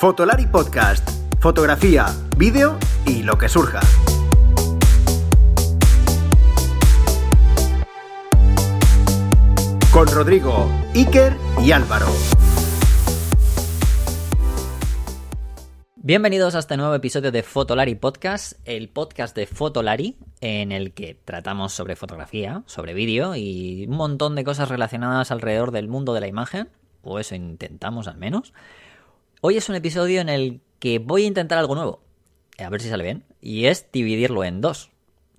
Fotolari Podcast. Fotografía, vídeo y lo que surja. Con Rodrigo, Iker y Álvaro. Bienvenidos a este nuevo episodio de Fotolari Podcast, el podcast de Fotolari, en el que tratamos sobre fotografía, sobre vídeo y un montón de cosas relacionadas alrededor del mundo de la imagen, o eso intentamos al menos. Hoy es un episodio en el que voy a intentar algo nuevo, a ver si sale bien, y es dividirlo en dos.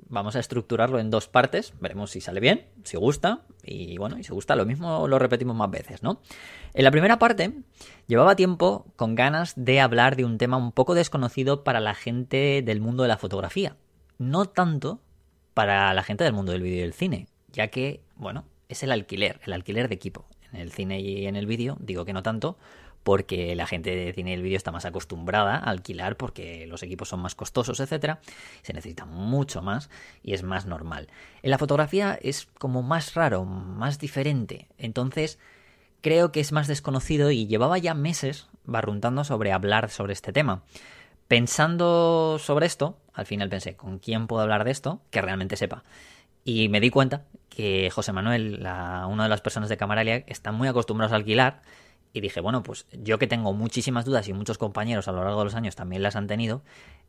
Vamos a estructurarlo en dos partes, veremos si sale bien, si gusta, y bueno, y si gusta lo mismo lo repetimos más veces, ¿no? En la primera parte llevaba tiempo con ganas de hablar de un tema un poco desconocido para la gente del mundo de la fotografía, no tanto para la gente del mundo del vídeo y del cine, ya que, bueno, es el alquiler, el alquiler de equipo. En el cine y en el vídeo, digo que no tanto, porque la gente de cine y el vídeo está más acostumbrada a alquilar porque los equipos son más costosos, etcétera, se necesita mucho más y es más normal. En la fotografía es como más raro, más diferente, entonces creo que es más desconocido y llevaba ya meses barruntando sobre hablar sobre este tema. Pensando sobre esto, al final pensé, ¿con quién puedo hablar de esto que realmente sepa? Y me di cuenta que José Manuel, una de las personas de Camaralia, están muy acostumbrados a alquilar y dije, bueno, pues yo que tengo muchísimas dudas y muchos compañeros a lo largo de los años también las han tenido,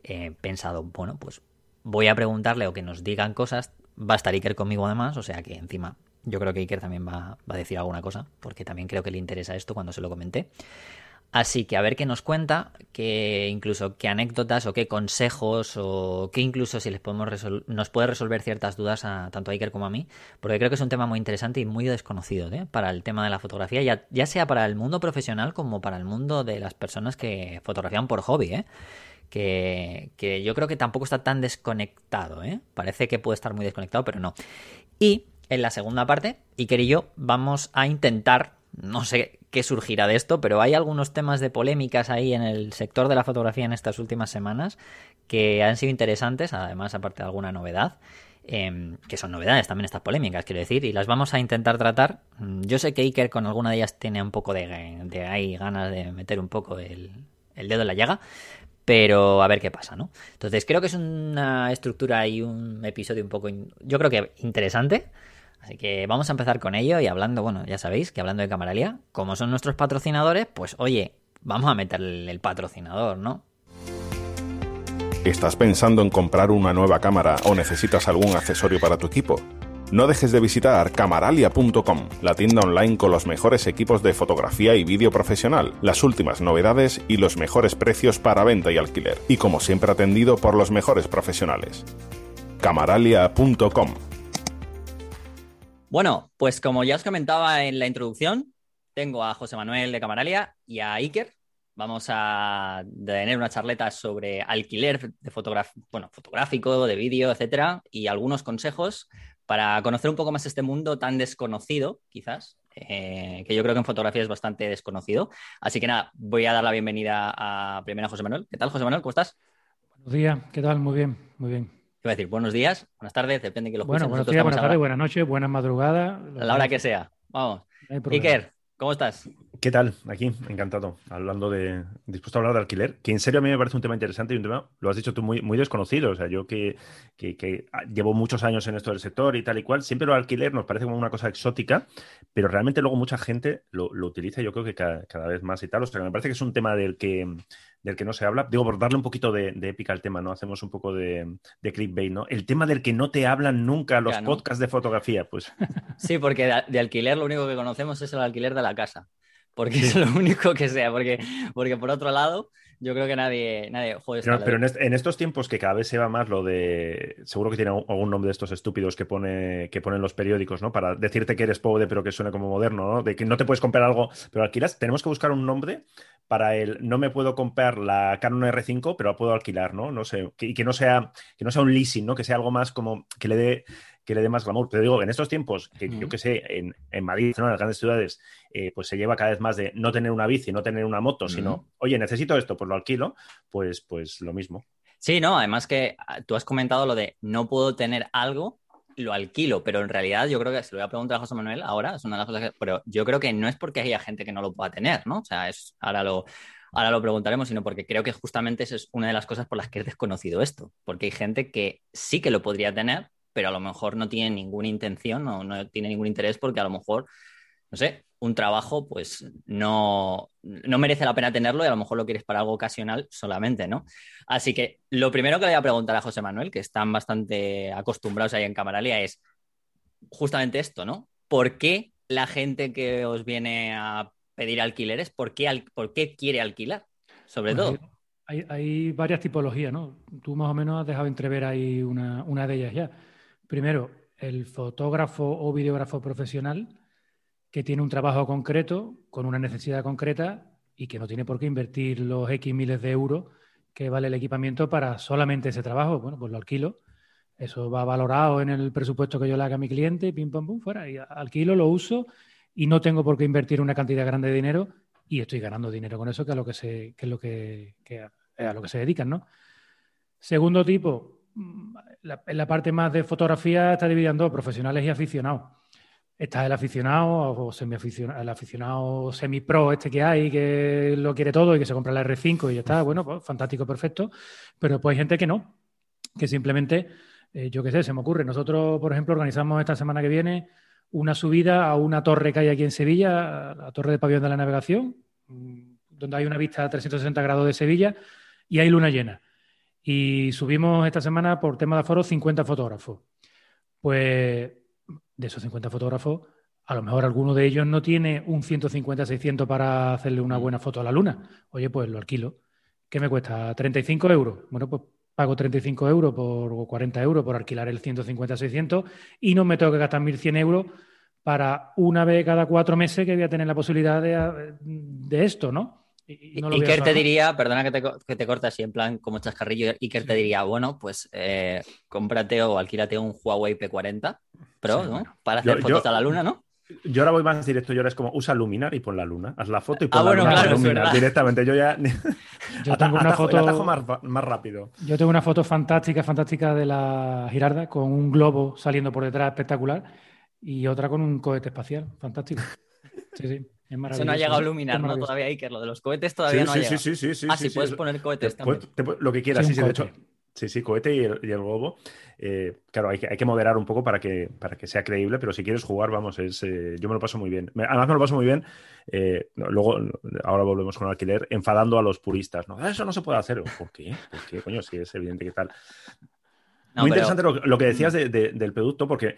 he pensado, bueno, pues voy a preguntarle o que nos digan cosas. Va a estar Iker conmigo además, o sea que encima yo creo que Iker también va, va a decir alguna cosa, porque también creo que le interesa esto cuando se lo comenté. Así que a ver qué nos cuenta, qué incluso qué anécdotas o qué consejos o qué incluso si les podemos nos puede resolver ciertas dudas a tanto a Iker como a mí, porque creo que es un tema muy interesante y muy desconocido ¿eh? para el tema de la fotografía, ya, ya, sea para el mundo profesional como para el mundo de las personas que fotografían por hobby, ¿eh? que, que yo creo que tampoco está tan desconectado, ¿eh? parece que puede estar muy desconectado, pero no. Y en la segunda parte, Iker y yo vamos a intentar no sé qué surgirá de esto, pero hay algunos temas de polémicas ahí en el sector de la fotografía en estas últimas semanas que han sido interesantes, además aparte de alguna novedad. Em, que son novedades también estas polémicas, quiero decir, y las vamos a intentar tratar. Yo sé que Iker con alguna de ellas tiene un poco de, de ahí ganas de meter un poco el, el dedo en la llaga, pero a ver qué pasa, ¿no? Entonces creo que es una estructura y un episodio un poco, yo creo que interesante. Así que vamos a empezar con ello y hablando, bueno, ya sabéis que hablando de Camaralia, como son nuestros patrocinadores, pues oye, vamos a meterle el patrocinador, ¿no? ¿Estás pensando en comprar una nueva cámara o necesitas algún accesorio para tu equipo? No dejes de visitar camaralia.com, la tienda online con los mejores equipos de fotografía y vídeo profesional, las últimas novedades y los mejores precios para venta y alquiler, y como siempre atendido por los mejores profesionales. camaralia.com bueno, pues como ya os comentaba en la introducción, tengo a José Manuel de Camaralia y a Iker. Vamos a tener una charleta sobre alquiler de bueno, fotográfico, de vídeo, etcétera, y algunos consejos para conocer un poco más este mundo tan desconocido, quizás, eh, que yo creo que en fotografía es bastante desconocido. Así que nada, voy a dar la bienvenida a primero a José Manuel. ¿Qué tal, José Manuel? ¿Cómo estás? Buenos días, ¿qué tal? Muy bien, muy bien. Iba a decir buenos días, buenas tardes, depende de que lo Bueno, buenos días, buenas tardes, buenas noches, buenas madrugadas. A la hora que sea. Vamos. Iker, ¿cómo estás? ¿Qué tal? Aquí, encantado. Hablando de. dispuesto a hablar de alquiler, que en serio a mí me parece un tema interesante y un tema, lo has dicho tú, muy, muy desconocido. O sea, yo que, que, llevo muchos años en esto del sector y tal y cual, siempre lo alquiler nos parece como una cosa exótica, pero realmente luego mucha gente lo, utiliza, yo creo que cada, cada, vez más y tal. O sea, me parece que es un tema del que del que no se habla. Digo, por darle un poquito de, épica al tema, ¿no? Hacemos un poco de, de, clickbait, ¿no? El tema del que no te hablan nunca los podcasts de fotografía, pues. Sí, porque de, alquiler lo único que conocemos es el alquiler de la casa. Porque es lo único que sea. Porque, porque por otro lado, yo creo que nadie, nadie Pero, en, estos tiempos que cada vez se va más lo de. Seguro que tiene algún nombre de estos estúpidos que pone que ponen los periódicos, ¿no? Para decirte que eres pobre, pero que suene como moderno, ¿no? De que no te puedes comprar algo, pero alquilas. Tenemos que buscar un nombre para el no me puedo comprar la Canon R5, pero la puedo alquilar, ¿no? No sé. y que no sea, que no sea un leasing, ¿no? Que sea algo más como que le dé que le dé más glamour. Te digo, en estos tiempos, que yo que sé, en, en Madrid, en las grandes ciudades, eh, pues se lleva cada vez más de no tener una bici, no tener una moto, sino, oye, necesito esto, pues lo alquilo, pues, pues lo mismo. Sí, no, además que ah, tú has comentado lo de no puedo tener algo, lo alquilo, pero en realidad yo creo que, se lo voy a preguntar a José Manuel ahora, es una de las cosas que, pero yo creo que no es porque haya gente que no lo pueda tener, ¿no? O sea, es ahora lo, ahora lo preguntaremos, sino porque creo que justamente esa es una de las cosas por las que he desconocido esto, porque hay gente que sí que lo podría tener, pero a lo mejor no tiene ninguna intención o no tiene ningún interés porque a lo mejor, no sé, un trabajo pues no, no merece la pena tenerlo y a lo mejor lo quieres para algo ocasional solamente, ¿no? Así que lo primero que le voy a preguntar a José Manuel, que están bastante acostumbrados ahí en Camaralia, es justamente esto, ¿no? ¿Por qué la gente que os viene a pedir alquileres, por qué, por qué quiere alquilar? Sobre todo. Hay, varias tipologías, ¿no? Tú más o menos has dejado entrever ahí una, una de ellas ya. Primero, el fotógrafo o videógrafo profesional que tiene un trabajo concreto, con una necesidad concreta y que no tiene por qué invertir los X miles de euros que vale el equipamiento para solamente ese trabajo. Bueno, pues lo alquilo. Eso va valorado en el presupuesto que yo le haga a mi cliente, pim, pam, pum, fuera. Y alquilo, lo uso y no tengo por qué invertir una cantidad grande de dinero y estoy ganando dinero con eso, que, lo que, que es a lo que se dedican, ¿no? Segundo tipo, la, en la parte más de fotografía está dividida en dos, profesionales y aficionados. Está el aficionado o semi-aficionado, el aficionado semi-pro este que hay, que lo quiere todo y que se compra la R5 y ya está, bueno, pues fantástico, perfecto. Pero pues hay gente que no, que simplemente, eh, yo qué sé, se me ocurre. Nosotros, por ejemplo, organizamos esta semana que viene una subida a una torre que hay aquí en Sevilla, la torre de pabellón de la navegación, mm, donde hay una vista a 360 grados de Sevilla y hay luna llena. Y subimos esta semana por tema de aforo 50 fotógrafos. Pues de esos 50 fotógrafos, a lo mejor alguno de ellos no tiene un 150-600 para hacerle una buena foto a la luna. Oye, pues lo alquilo. ¿Qué me cuesta? ¿35 euros? Bueno, pues pago 35 euros por, o 40 euros por alquilar el 150-600 y no me tengo que gastar 1.100 euros para una vez cada cuatro meses que voy a tener la posibilidad de, de esto, ¿no? Y, Iker te diría, perdona que te, que te corte así en plan como chascarrillo, Iker te diría, bueno, pues eh, cómprate o alquílate un Huawei P40 Pro, ¿no? Para hacer fotos a la luna, ¿no? Yo ahora voy más directo, yo ahora es como usa Luminar y pon la luna, haz la foto y pon ah, la luna Luminar directamente. Yo ya yo tengo una foto más, más, rápido. Yo tengo una foto fantástica, fantástica de la Girarda con un globo saliendo por detrás espectacular y otra con un cohete espacial, fantástico. Sí, sí. Eso no ha llegado a iluminar, ¿no? Todavía Iker, lo de los cohetes todavía no ha llegado. Sí, sí, sí, Ah, sí, puedes poner cohetes también. lo que quieras, sí, de hecho. Sí, sí, cohete y el, y globo. Eh, claro, hay que, hay que, moderar un poco para que, para que sea creíble, pero si quieres jugar, vamos, es, eh, yo me lo paso muy bien. además, me lo paso muy bien. Eh, luego, ahora volvemos con el alquiler, enfadando a los puristas. ¿no? Eso no se puede hacer. ¿Por qué? ¿Por qué? Coño, si es evidente que tal. muy interesante lo, que decías del producto, porque,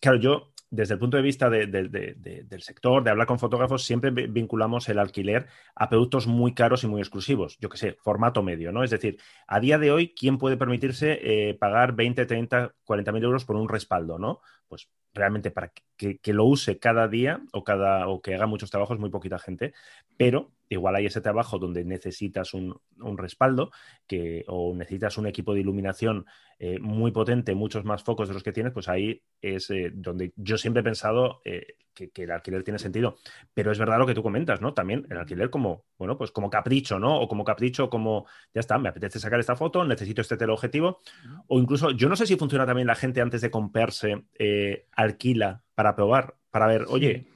claro, yo desde el punto de vista del sector, de hablar con fotógrafos, siempre vinculamos el alquiler a productos muy caros y muy exclusivos. Yo qué sé, formato medio, ¿no? Es decir, a día de hoy, ¿quién puede permitirse eh, pagar 20, 30, 40 mil euros por un respaldo, ¿no? Pues realmente para que, que, lo use cada día o, cada, o que haga muchos trabajos, muy poquita gente, pero igual hay ese trabajo donde necesitas un, respaldo que, o necesitas un equipo de iluminación eh, muy potente, muchos más focos de los que tienes, pues ahí es eh, donde yo siempre he pensado eh, que, el alquiler tiene sentido. Pero es verdad lo que tú comentas, ¿no? También el alquiler como, bueno, pues como capricho, ¿no? O como capricho, como, ya está, me apetece sacar esta foto, necesito este teleobjetivo. O incluso, yo no sé si funciona también la gente antes de comprarse, alquila para probar, para ver, oye,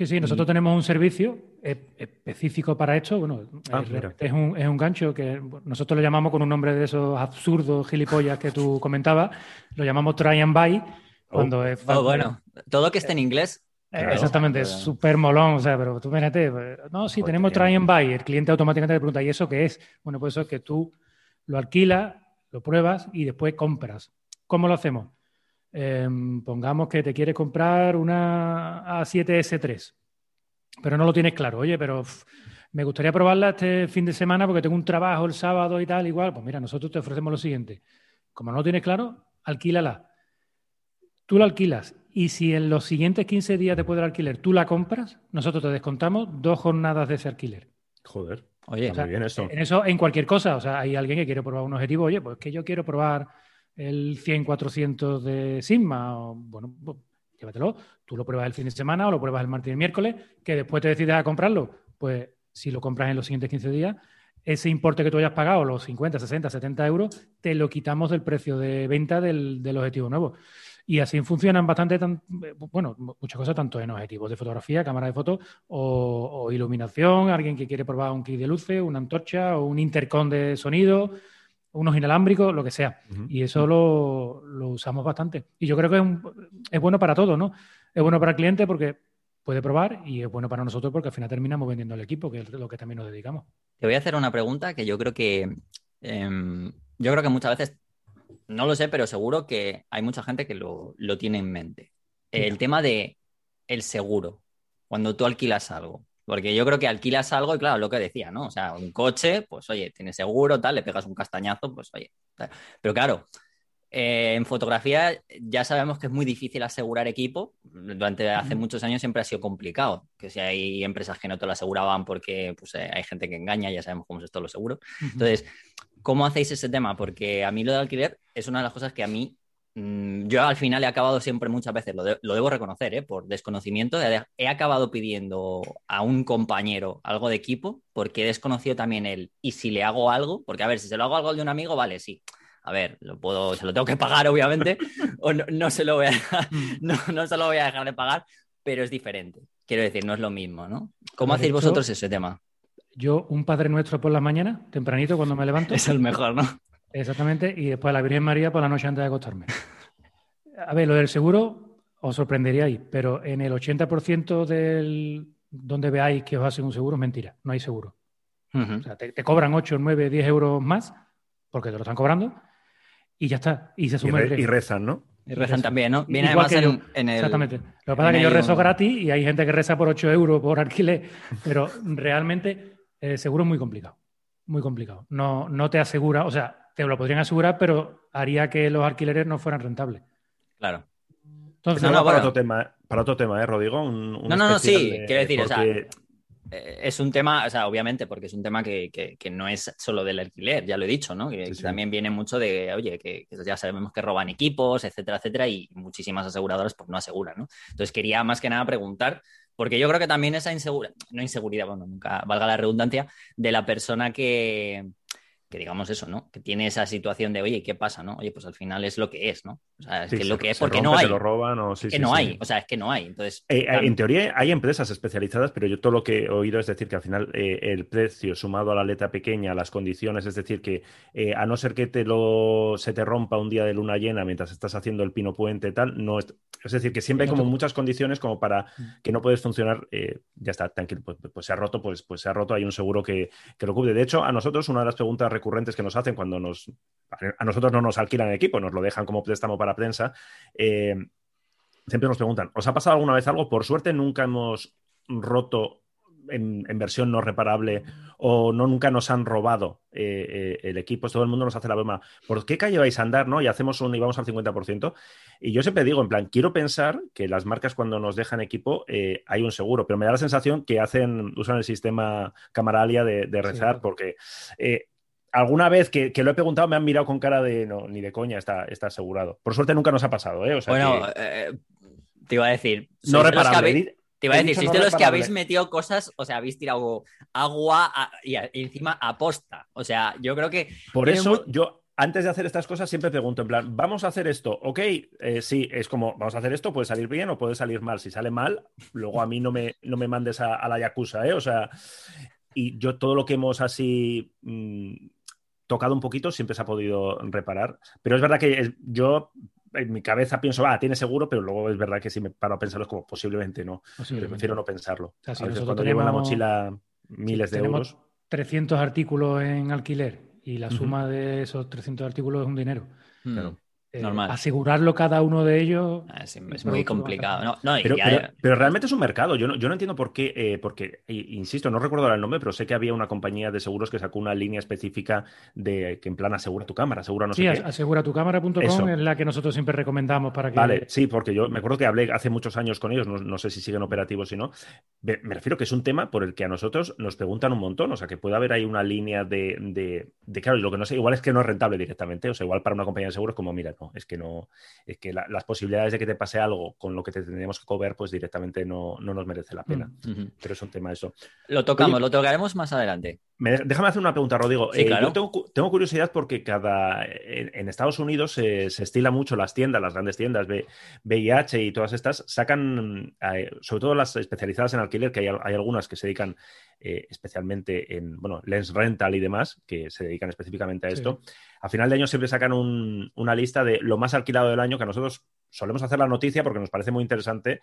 Sí, sí, nosotros tenemos un servicio específico para esto. Bueno, ah, es, un, es, un, gancho que nosotros lo llamamos con un nombre de esos absurdos gilipollas que tú comentabas, lo llamamos try and buy. Cuando oh. es oh, bueno, todo que esté en inglés. Eh, exactamente, es súper molón, o sea, pero tú fíjate, pues, no, sí, tenemos try and buy, el cliente automáticamente te pregunta, ¿y eso qué es? Bueno, pues eso es que tú lo alquilas, lo pruebas y después compras. ¿Cómo lo hacemos? Em, pongamos que te quieres comprar una A7S3, pero no lo tienes claro. Oye, pero me gustaría probarla este fin de semana porque tengo un trabajo el sábado y tal, igual. Pues mira, nosotros te ofrecemos lo siguiente. Como no lo tienes claro, alquílala. Tú la alquilas y si en los siguientes 15 días después del alquiler tú la compras, nosotros te descontamos dos jornadas de ese alquiler. Joder. Oye, muy bien eso. En eso, en cualquier cosa. O sea, hay alguien que quiere probar un objetivo. Oye, pues que yo quiero probar el 100-400 de Sigma, bueno, pues, llévatelo. Tú lo pruebas el fin de semana o lo pruebas el martes y el miércoles, que después te decides a comprarlo. Pues si lo compras en los siguientes 15 días, ese importe que tú hayas pagado, los 50, 60, 70 euros, te lo quitamos del precio de venta del, objetivo nuevo. Y así funcionan bastante, bueno, muchas cosas, tanto en objetivos de fotografía, cámara de fotos o, iluminación, alguien que quiere probar un kit de luces, una antorcha o un intercom de sonido, unos inalámbricos, lo que sea. Y eso lo, usamos bastante. Y yo creo que es, es bueno para todo, ¿no? Es bueno para el cliente porque puede probar y es bueno para nosotros porque al final terminamos vendiendo el equipo, que es lo que también nos dedicamos. Te voy a hacer una pregunta que yo creo que em, yo creo que muchas veces no lo sé, pero seguro que hay mucha gente que lo, tiene en mente. El tema de el seguro, cuando tú alquilas algo. Porque yo creo que alquilas algo y claro, lo que decía, ¿no? O sea, un coche, pues oye, tiene seguro, tal, le pegas un castañazo, pues oye. Pero claro, eh, en fotografía ya sabemos que es muy difícil asegurar equipo. Durante hace muchos años siempre ha sido complicado. Que si hay empresas que no te lo aseguraban porque pues, eh, hay gente que engaña, ya sabemos cómo es esto lo seguro. Entonces, ¿cómo hacéis ese tema? Porque a mí lo de alquiler es una de las cosas que a mí yo al final he acabado siempre muchas veces, lo, debo reconocer, ¿eh? por desconocimiento, he acabado pidiendo a un compañero algo de equipo porque he desconocido también él. Y si le hago algo, porque a ver, si se lo hago algo de un amigo, vale, sí a ver, lo puedo, se lo tengo que pagar, obviamente, o no, se lo voy a dejar, mm. no, se lo voy a dejar de pagar, pero es diferente. Quiero decir, no es lo mismo, ¿no? ¿Cómo hacéis vosotros ese tema? Yo, un Padre Nuestro por la mañana, tempranito, cuando me levanto. es el mejor, ¿no? Exactamente, y después la Virgen María por la noche antes de acostarme. A ver, lo del seguro os sorprendería ahí, pero en el 80% del donde veáis que os hacen un seguro es mentira, no hay seguro. O sea, te, te, cobran 8, 9, 10 euros más porque te lo están cobrando y ya está. Y se suma y, y rezan, ¿no? Y rezan también, ¿no? Viene además en, el. Exactamente. Lo que pasa es que yo rezo gratis y hay gente que reza por 8 euros por alquiler, pero realmente el seguro es muy complicado. Muy complicado. No, no te asegura, o sea, te lo podrían asegurar, pero haría que los alquileres no fueran rentables. Claro. Entonces, no, para, otro tema, para otro tema, ¿eh, Rodrigo? no, no, no, sí, quiero decir, o sea, eh, es un tema, o sea, obviamente, porque es un tema que, no es solo del alquiler, ya lo he dicho, ¿no? Que, también viene mucho de, oye, que, ya sabemos que roban equipos, etcétera, etcétera, y muchísimas aseguradoras pues no aseguran, ¿no? Entonces quería más que nada preguntar, porque yo creo que también esa inseguridad, no inseguridad, bueno, nunca valga la redundancia, de la persona que, que digamos eso, ¿no? Que tiene esa situación de, oye, ¿qué pasa, no? Oye, pues al final es lo que es, ¿no? O sea, es que lo que es porque no hay. lo roban o sí, que no hay, o sea, es que no hay. Entonces, eh, eh, en teoría hay empresas especializadas, pero yo todo lo que he oído es decir que al final eh, el precio sumado a la letra pequeña, las condiciones, es decir, que a no ser que te lo se te rompa un día de luna llena mientras estás haciendo el pino puente tal, no es, es decir, que siempre hay como muchas condiciones como para mm. que no puedes funcionar, ya está, tranquilo, pues, pues, se ha roto, pues, pues se ha roto, hay un seguro que, que lo cubre. De hecho, a nosotros una de las preguntas recurrentes que nos hacen cuando nos, a nosotros no nos alquilan el equipo, nos lo dejan como préstamo para prensa, eh, siempre nos preguntan, ¿os ha pasado alguna vez algo? Por suerte nunca hemos roto en, versión no reparable o no nunca nos han robado eh, eh, el equipo. Todo el mundo nos hace la broma. ¿Por qué calle vais a andar? ¿no? Y hacemos un y vamos al 50%. Y yo siempre digo, en plan, quiero pensar que las marcas cuando nos dejan equipo hay un seguro, pero me da la sensación que hacen, usan el sistema Camaralia de, rezar porque alguna vez que, lo he preguntado me han mirado con cara de no, ni de coña, está, está asegurado. Por suerte nunca nos ha pasado, ¿eh? bueno, eh, te iba a decir. No reparable. te iba a decir, sois de los que habéis metido cosas, o sea, habéis tirado agua y, encima aposta. O sea, yo creo que. Por eso yo. Antes de hacer estas cosas siempre pregunto, en plan, vamos a hacer esto, ok, eh, sí, es como, vamos a hacer esto, puede salir bien o puede salir mal. Si sale mal, luego a mí no me, no me mandes a, la Yakuza, ¿eh? O sea, y yo todo lo que hemos así mm, tocado un poquito, siempre se ha podido reparar. Pero es verdad que yo en mi cabeza pienso, ah, tiene seguro, pero luego es verdad que si me paro a pensarlo es como posiblemente no. prefiero no pensarlo. a veces cuando llevo en la mochila miles de euros. 300 artículos en alquiler y la suma de esos 300 artículos es un dinero. Claro. Eh, asegurarlo cada uno de ellos. Ah, es, muy complicado. pero, realmente es un mercado. Yo no, yo no entiendo por qué, eh, porque, insisto, no recuerdo el nombre, pero sé que había una compañía de seguros que sacó una línea específica de que en plan asegura tu cámara, asegura no sí, sé asegura tu cámara.com es la que nosotros siempre recomendamos para que. Vale, sí, porque yo me acuerdo que hablé hace muchos años con ellos, no, sé si siguen operativos o no. Me, refiero que es un tema por el que a nosotros nos preguntan un montón. O sea, que puede haber ahí una línea de, de, de claro, lo que no sé, igual es que no es rentable directamente. O sea, igual para una compañía de seguros, como mira, no, es que no es que las posibilidades de que te pase algo con lo que te tendríamos que cobrar, pues directamente no, nos merece la pena. Mm, Pero es un tema eso. Lo tocamos, lo tocaremos más adelante. Déjame hacer una pregunta, Rodrigo. Sí, Eh, claro. yo tengo, cu- tengo curiosidad porque cada en, en Estados Unidos se, se estila mucho las tiendas, las grandes tiendas, V- VIH y todas estas, sacan, eh, sobre todo las especializadas en alquiler, que hay, al- hay algunas que se dedican eh, especialmente en, bueno, lens rental y demás, que se dedican específicamente a Sí. esto. A final de año siempre sacan un- una lista de lo más alquilado del año, que a nosotros solemos hacer la noticia porque nos parece muy interesante.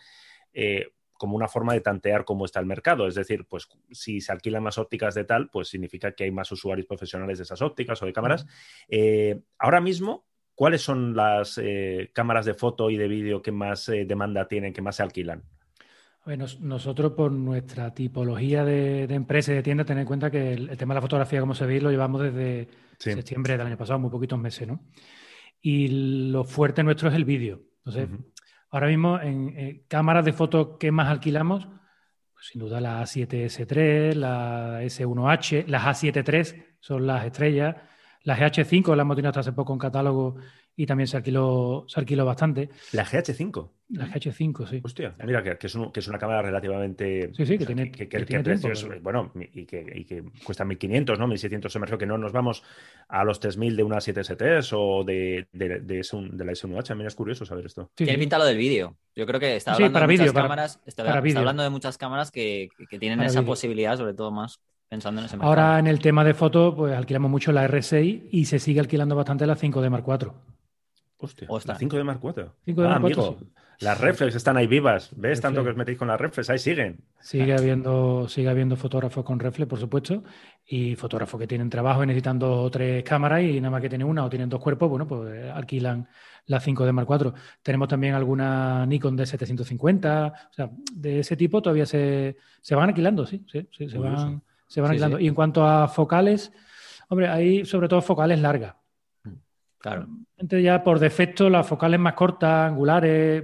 eh, como una forma de tantear cómo está el mercado. Es decir, pues si se alquilan más ópticas de tal, pues significa que hay más usuarios profesionales de esas ópticas o de cámaras. Eh, ahora mismo, ¿cuáles son las eh, cámaras de foto y de vídeo que más eh, demanda tienen, que más se alquilan? Nos- nosotros por nuestra tipología de, de empresa y de tienda, tener en cuenta que el, el tema de la fotografía, como se ve, lo llevamos desde Sí. septiembre del año pasado, muy poquitos meses, ¿no? Y lo fuerte nuestro es el vídeo. Entonces. Ahora mismo en eh, cámaras de fotos que más alquilamos, pues, sin duda la A7S3, la S1H, las A7 III son las estrellas, las GH5 las hemos tenido hasta hace poco en catálogo y también se alquiló, se alquiló bastante. La GH5. Las GH5, sí. Hostia, mira, que, que es, un- que es una cámara relativamente. Sí, sí, que sea, tiene- que, tiempo, pero- bueno, y que, y que cuesta 1.500, ¿no? 1.600 se me refiero que no nos vamos a los 3.000 de una 7ST o de, de, de, S1 de la S1H. A mí es curioso saber esto. Sí, Tiene sí. pinta lo del vídeo. Yo creo que está Sí, hablando para de muchas para- cámaras. está, para está vídeo. hablando de muchas cámaras que, que tienen Para esa posibilidad, sobre todo más pensando en ese mercado. Ahora en el tema de fotos, pues alquilamos mucho la R6 y se sigue alquilando bastante la 5D Mark IV. Hostia, Ostras. la 5 de Mark IV. 5 de ah, Mark IV, amigo, sí. las reflex están ahí vivas. ¿Ves tanto que os metéis con las reflex? Ahí siguen. Sigue habiendo, sigue habiendo fotógrafos con reflex, por supuesto, y fotógrafos que tienen trabajo y necesitan dos o tres cámaras y nada más que tienen una o tienen dos cuerpos, bueno, pues eh, alquilan la 5D Mark IV. Tenemos también alguna Nikon D750, o sea, de ese tipo todavía se, se van alquilando, sí, sí, sí, se van, se van Sí, alquilando. sí. Y en cuanto a focales, hombre, hay sobre todo focales largas. Claro. Entonces ya por defecto las focales más cortas, angulares,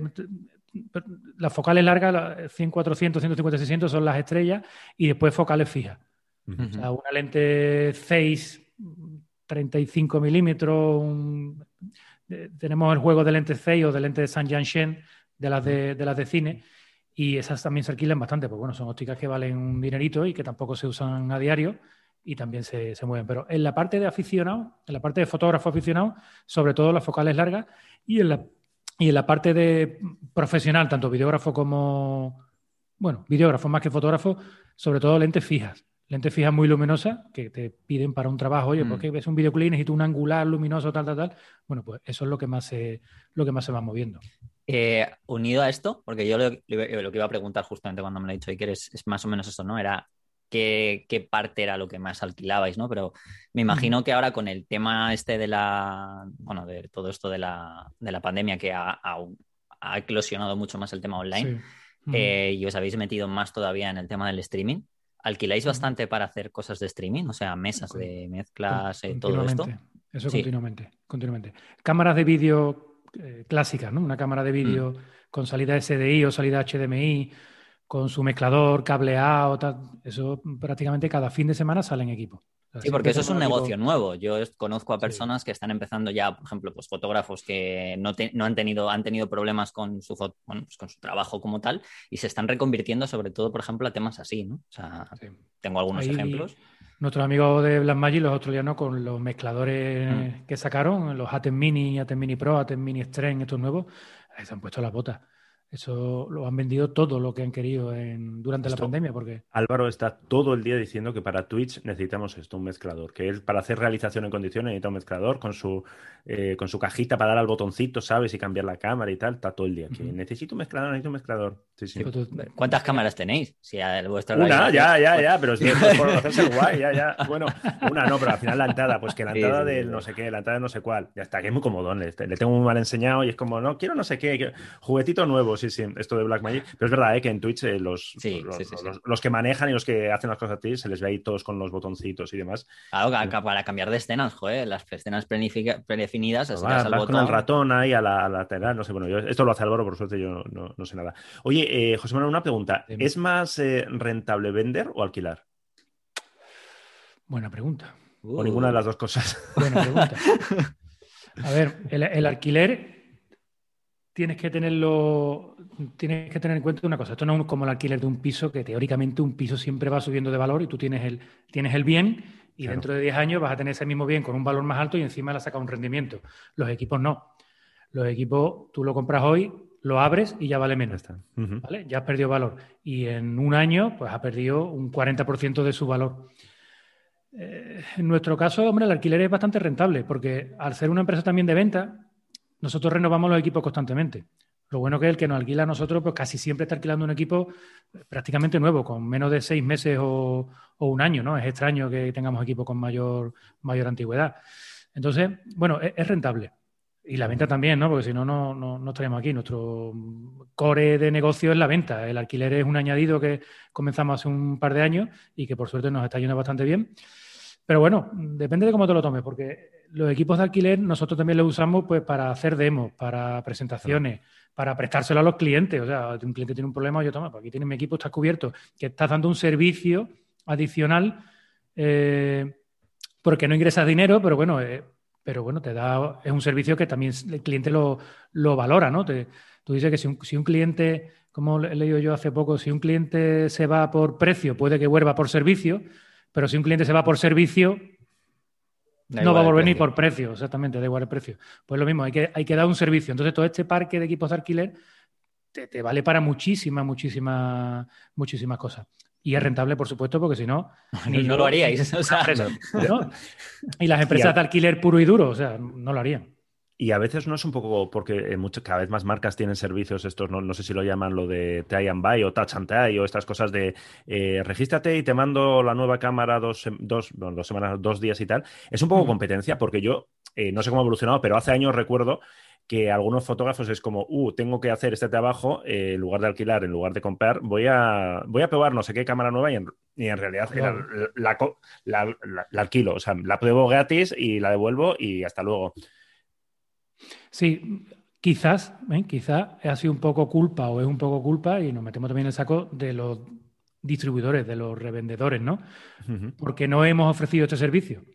las focales largas, las 100, 400, 150, 600 son las estrellas y después focales fijas. O sea, una lente 6, 35 milímetros, un- tenemos el juego de lentes 6 o de lentes de San Shen de las de, de las de cine y esas también se alquilan bastante, pues bueno, son ópticas que valen un dinerito y que tampoco se usan a diario y también se, se mueven. Pero en la parte de aficionado, en la parte de fotógrafo aficionado, sobre todo las focales largas y en la, y en la parte de profesional, tanto videógrafo como, bueno, videógrafo más que fotógrafo, sobre todo lentes fijas. Lentes fijas muy luminosas que te piden para un trabajo. Oye, Mm. porque ves un videoclip, necesito un angular luminoso, tal, tal, tal. Bueno, pues eso es lo que más se, lo que más se va moviendo. Eh, unido a esto, porque yo lo, lo que iba a preguntar justamente cuando me lo he dicho Iker es, es más o menos eso, ¿no? Era qué, qué parte era lo que más alquilabais, ¿no? Pero me imagino que ahora con el tema este de la, bueno, de todo esto de la, de la pandemia que ha, ha- ha eclosionado mucho más el tema online, Sí. eh, y os habéis metido más todavía en el tema del streaming. ¿Alquiláis Ujú. bastante para hacer cosas de streaming? O sea, mesas de mezclas, eh, todo esto. Eso Sí. continuamente, continuamente. Cámaras de vídeo eh, clásicas, ¿no? Una cámara de vídeo Mm. con salida SDI o salida HDMI, con su mezclador, cableado, tal. Eso prácticamente cada fin de semana sale en equipo. O sea, Sí, porque eso es un equipo- negocio nuevo. Yo conozco a Sí. personas que están empezando ya, por ejemplo, pues fotógrafos que no, te- no han tenido, han tenido problemas con su, fo- bueno, pues, con su trabajo como tal y se están reconvirtiendo sobre todo, por ejemplo, a temas así, ¿no? O sea, Sí. tengo algunos Ahí- ejemplos. Nuestros amigos de Blackmagic, los australianos, con los Mm. mezcladores que sacaron, los Atem Mini, Atem Mini Pro, Atem Mini Strength, estos nuevos, ahí se han puesto las botas. Eso lo han vendido todo lo que han querido en- durante Esto- la pandemia, porque Álvaro está todo el día diciendo que para Twitch necesitamos esto, un mezclador. Que él para hacer realización en condiciones necesita un mezclador con su, eh, con su cajita para dar al botoncito, ¿sabes? Y cambiar la cámara y tal. Está todo el día aquí. Necesito un mezclador, necesito un mezclador. Sí, sí. tú- ¿Cuántas cámaras tenéis? Si a vuestra Una, ya, ya, ya, pero si es por hacerse guay, ya, ya. Bueno, una no, pero al final la entrada, pues que la entrada sí, del sí. no sé qué, la entrada de no sé cuál, ya está, que es muy comodón, le, le tengo muy mal enseñado y es como, no, quiero no sé qué, que- juguetito nuevo, sí, sí, esto de Blackmagic, pero es verdad, ¿eh? que en Twitch eh, los, Sí, los, sí, sí, sí. los- los que manejan y los que hacen las cosas a ti, se les ve ahí todos con los botoncitos y demás. Claro, para cambiar de escenas, joder, las escenas predefinidas, así va, das al vas con botón. el ratón ahí a la, a la lateral, no sé, bueno, yo, esto lo hace Álvaro, por suerte yo no, no sé nada. Oye, eh, José Manuel, una pregunta. ¿es más eh, rentable vender o alquilar? buena pregunta. Uh, O ninguna de las dos cosas. Buena pregunta. A ver, el, el alquiler tienes que tenerlo, tienes que tener en cuenta una cosa. Esto no es como el alquiler de un piso, que teóricamente un piso siempre va subiendo de valor y tú tienes el, tienes el bien y dentro de 10 años vas a tener ese mismo bien con un valor más alto y encima le has sacado un rendimiento. Los equipos no. Los equipos tú lo compras hoy, lo abres y ya vale menos. ¿vale? Ya has perdido valor. Y en un año, pues ha perdido un 40% de su valor. Eh, en nuestro caso, hombre, el alquiler es bastante rentable, porque al ser una empresa también de venta, nosotros renovamos los equipos constantemente. Lo bueno que es el que nos alquila a nosotros, pues casi siempre está alquilando un equipo prácticamente nuevo, con menos de seis meses o, un año, ¿no? Es extraño que tengamos equipos con mayor, mayor antigüedad. Entonces, bueno, es, rentable. Y la venta también, ¿no? Porque si no, no, no, estaríamos aquí. Nuestro core de negocio es la venta. El alquiler es un añadido que comenzamos hace un par de años y que por suerte nos está yendo bastante bien. Pero bueno, depende de cómo te lo tomes, porque los equipos de alquiler nosotros también los usamos pues para hacer demos, para presentaciones, para prestárselo a los clientes. O sea, un cliente tiene un problema, yo toma, pues aquí tiene mi equipo, está cubierto, que estás dando un servicio adicional eh, porque no ingresas dinero, pero bueno, eh, pero bueno, te da, es un servicio que también el cliente lo, valora, ¿no? tú dices que si un, si un cliente, como he leído yo hace poco, si un cliente se va por precio, puede que vuelva por servicio, pero si un cliente se va por servicio, no va a volver ni por precio, exactamente, da igual el precio. Pues lo mismo, hay que, hay que dar un servicio. Entonces, todo este parque de equipos de alquiler te, vale para muchísimas, muchísimas, muchísimas cosas. Y es rentable, por supuesto, porque si no. no lo haríais. Y las empresas de alquiler puro y duro, o sea, no lo harían. Y a veces no es un poco, porque mucho, cada vez más marcas tienen servicios, estos no, no sé si lo llaman lo de Try and Buy o Touch and Tie o estas cosas de eh, regístrate y te mando la nueva cámara dos, dos, dos semanas, dos días y tal. Es un poco competencia porque yo eh, no sé cómo ha evolucionado, pero hace años recuerdo que algunos fotógrafos es como, uh, tengo que hacer este trabajo, eh, en lugar de alquilar, en lugar de comprar, voy a, voy a probar no sé qué cámara nueva y en, en realidad la, la, la, alquilo, o sea, la pruebo gratis y la devuelvo y hasta luego. Sí, quizás, ¿eh? quizás ha sido un poco culpa o es un poco culpa y nos metemos también en el saco de los distribuidores, de los revendedores, ¿no? Porque no hemos ofrecido este servicio.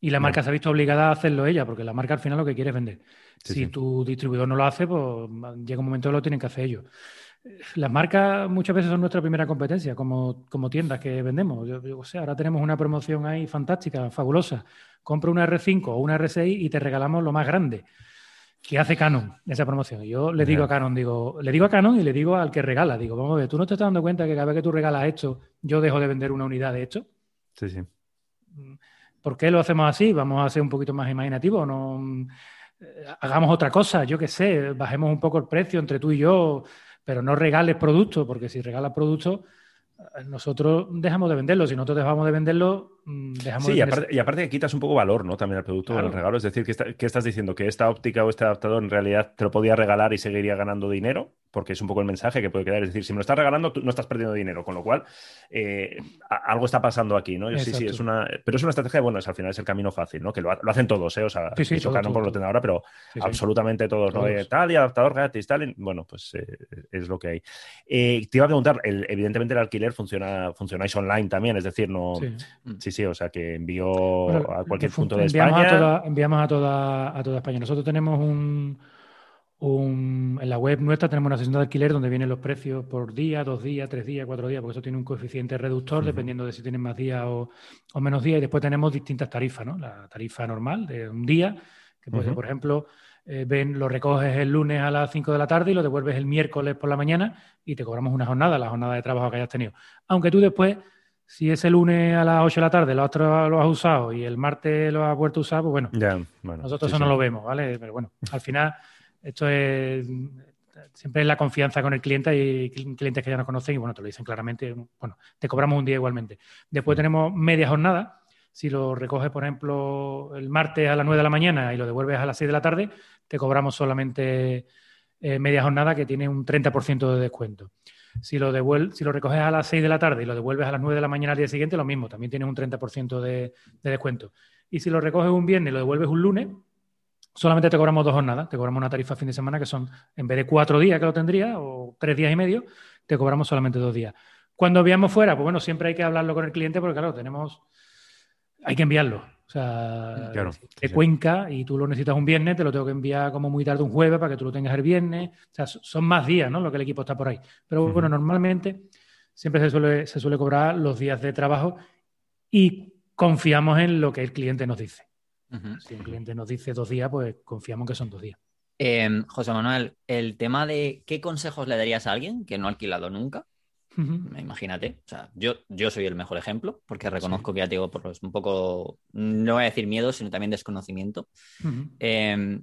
Y la marca se ha visto obligada a hacerlo ella, porque la marca al final lo que quiere es vender. si tu distribuidor no lo hace, pues llega un momento que lo tienen que hacer ellos. Las marcas muchas veces son nuestra primera competencia como, como tiendas que vendemos. Yo, yo sé, ahora tenemos una promoción ahí fantástica, fabulosa. Compra una R5 o una R6 y te regalamos lo más grande que hace Canon esa promoción. Yo le digo a Canon, digo, le digo a Canon y le digo al que regala, digo, vamos a ver, ¿tú no te estás dando cuenta que cada vez que tú regalas esto, yo dejo de vender una unidad de esto? Sí, sí. ¿Por qué lo hacemos así? Vamos a ser un poquito más imaginativos, no eh, hagamos otra cosa, yo qué sé, bajemos un poco el precio entre tú y yo, pero no regales productos, porque si regalas productos nosotros dejamos de venderlo. Si nosotros dejamos de venderlo, dejamos sí, y aparte, y aparte que quitas un poco valor, ¿no? También al producto del regalo. Es decir, ¿qué, estás diciendo? ¿Que esta óptica o este adaptador en realidad te lo podía regalar y seguiría ganando dinero? Porque es un poco el mensaje que puede quedar. Es decir, si me lo estás regalando, tú no estás perdiendo dinero. Con lo cual, eh, algo está pasando aquí, ¿no? Sí, sí, es una. Pero es una estrategia, bueno, es, al final es el camino fácil, ¿no? Que lo, hacen todos, ¿eh? O sea, sí, sí, por lo tiene ahora, pero absolutamente todos, ¿no? tal y adaptador gratis, tal. bueno, pues eh, es lo que hay. Eh, te iba a preguntar, evidentemente el alquiler funciona funcionáis online también, es decir, no. Sí, sí, o sea que envío a cualquier punto de España. enviamos a toda, a toda España. Nosotros tenemos un, En la web nuestra tenemos una sesión de alquiler donde vienen los precios por día, dos días, tres días, cuatro días, porque eso tiene un coeficiente reductor dependiendo de si tienen más días o, menos días. Y después tenemos distintas tarifas, ¿no? La tarifa normal de un día, que puede ser, por ejemplo, eh, ven, lo recoges el lunes a las 5 de la tarde y lo devuelves el miércoles por la mañana y te cobramos una jornada, la jornada de trabajo que hayas tenido. Aunque tú después, si ese lunes a las 8 de la tarde lo, lo has usado y el martes lo has vuelto a usar, pues bueno, nosotros eso no lo vemos, ¿vale? Pero bueno, al final esto es siempre es la confianza con el cliente y clientes que ya nos conocen y bueno, te lo dicen claramente, bueno, te cobramos un día igualmente. Después tenemos media jornada, si lo recoges, por ejemplo, el martes a las 9 de la mañana y lo devuelves a las 6 de la tarde, te cobramos solamente eh, media jornada que tiene un 30% de descuento. Si lo, si lo recoges a las 6 de la tarde y lo devuelves a las 9 de la mañana al día siguiente, lo mismo, también tienes un 30% de, de descuento. Y si lo recoges un viernes y lo devuelves un lunes, solamente te cobramos dos jornadas, te cobramos una tarifa fin de semana que son, en vez de cuatro días que lo tendría, o tres días y medio, te cobramos solamente dos días. Cuando enviamos fuera, pues bueno, siempre hay que hablarlo con el cliente porque, claro, tenemos hay que enviarlo. O sea, Claro, sí, sí. Cuenca y tú lo necesitas un viernes, te lo tengo que enviar como muy tarde un jueves para que tú lo tengas el viernes. O sea, so- son más días, ¿no? Lo que el equipo está por ahí. Pero bueno, normalmente siempre se suele, se suele cobrar los días de trabajo y confiamos en lo que el cliente nos dice. Si el cliente nos dice dos días, pues confiamos que son dos días. Eh, José Manuel, el tema de qué consejos le darías a alguien que no ha alquilado nunca, Imagínate, o sea, yo, yo soy el mejor ejemplo, porque reconozco que ya tengo por los- un poco, no voy a decir miedo, sino también desconocimiento. Eh,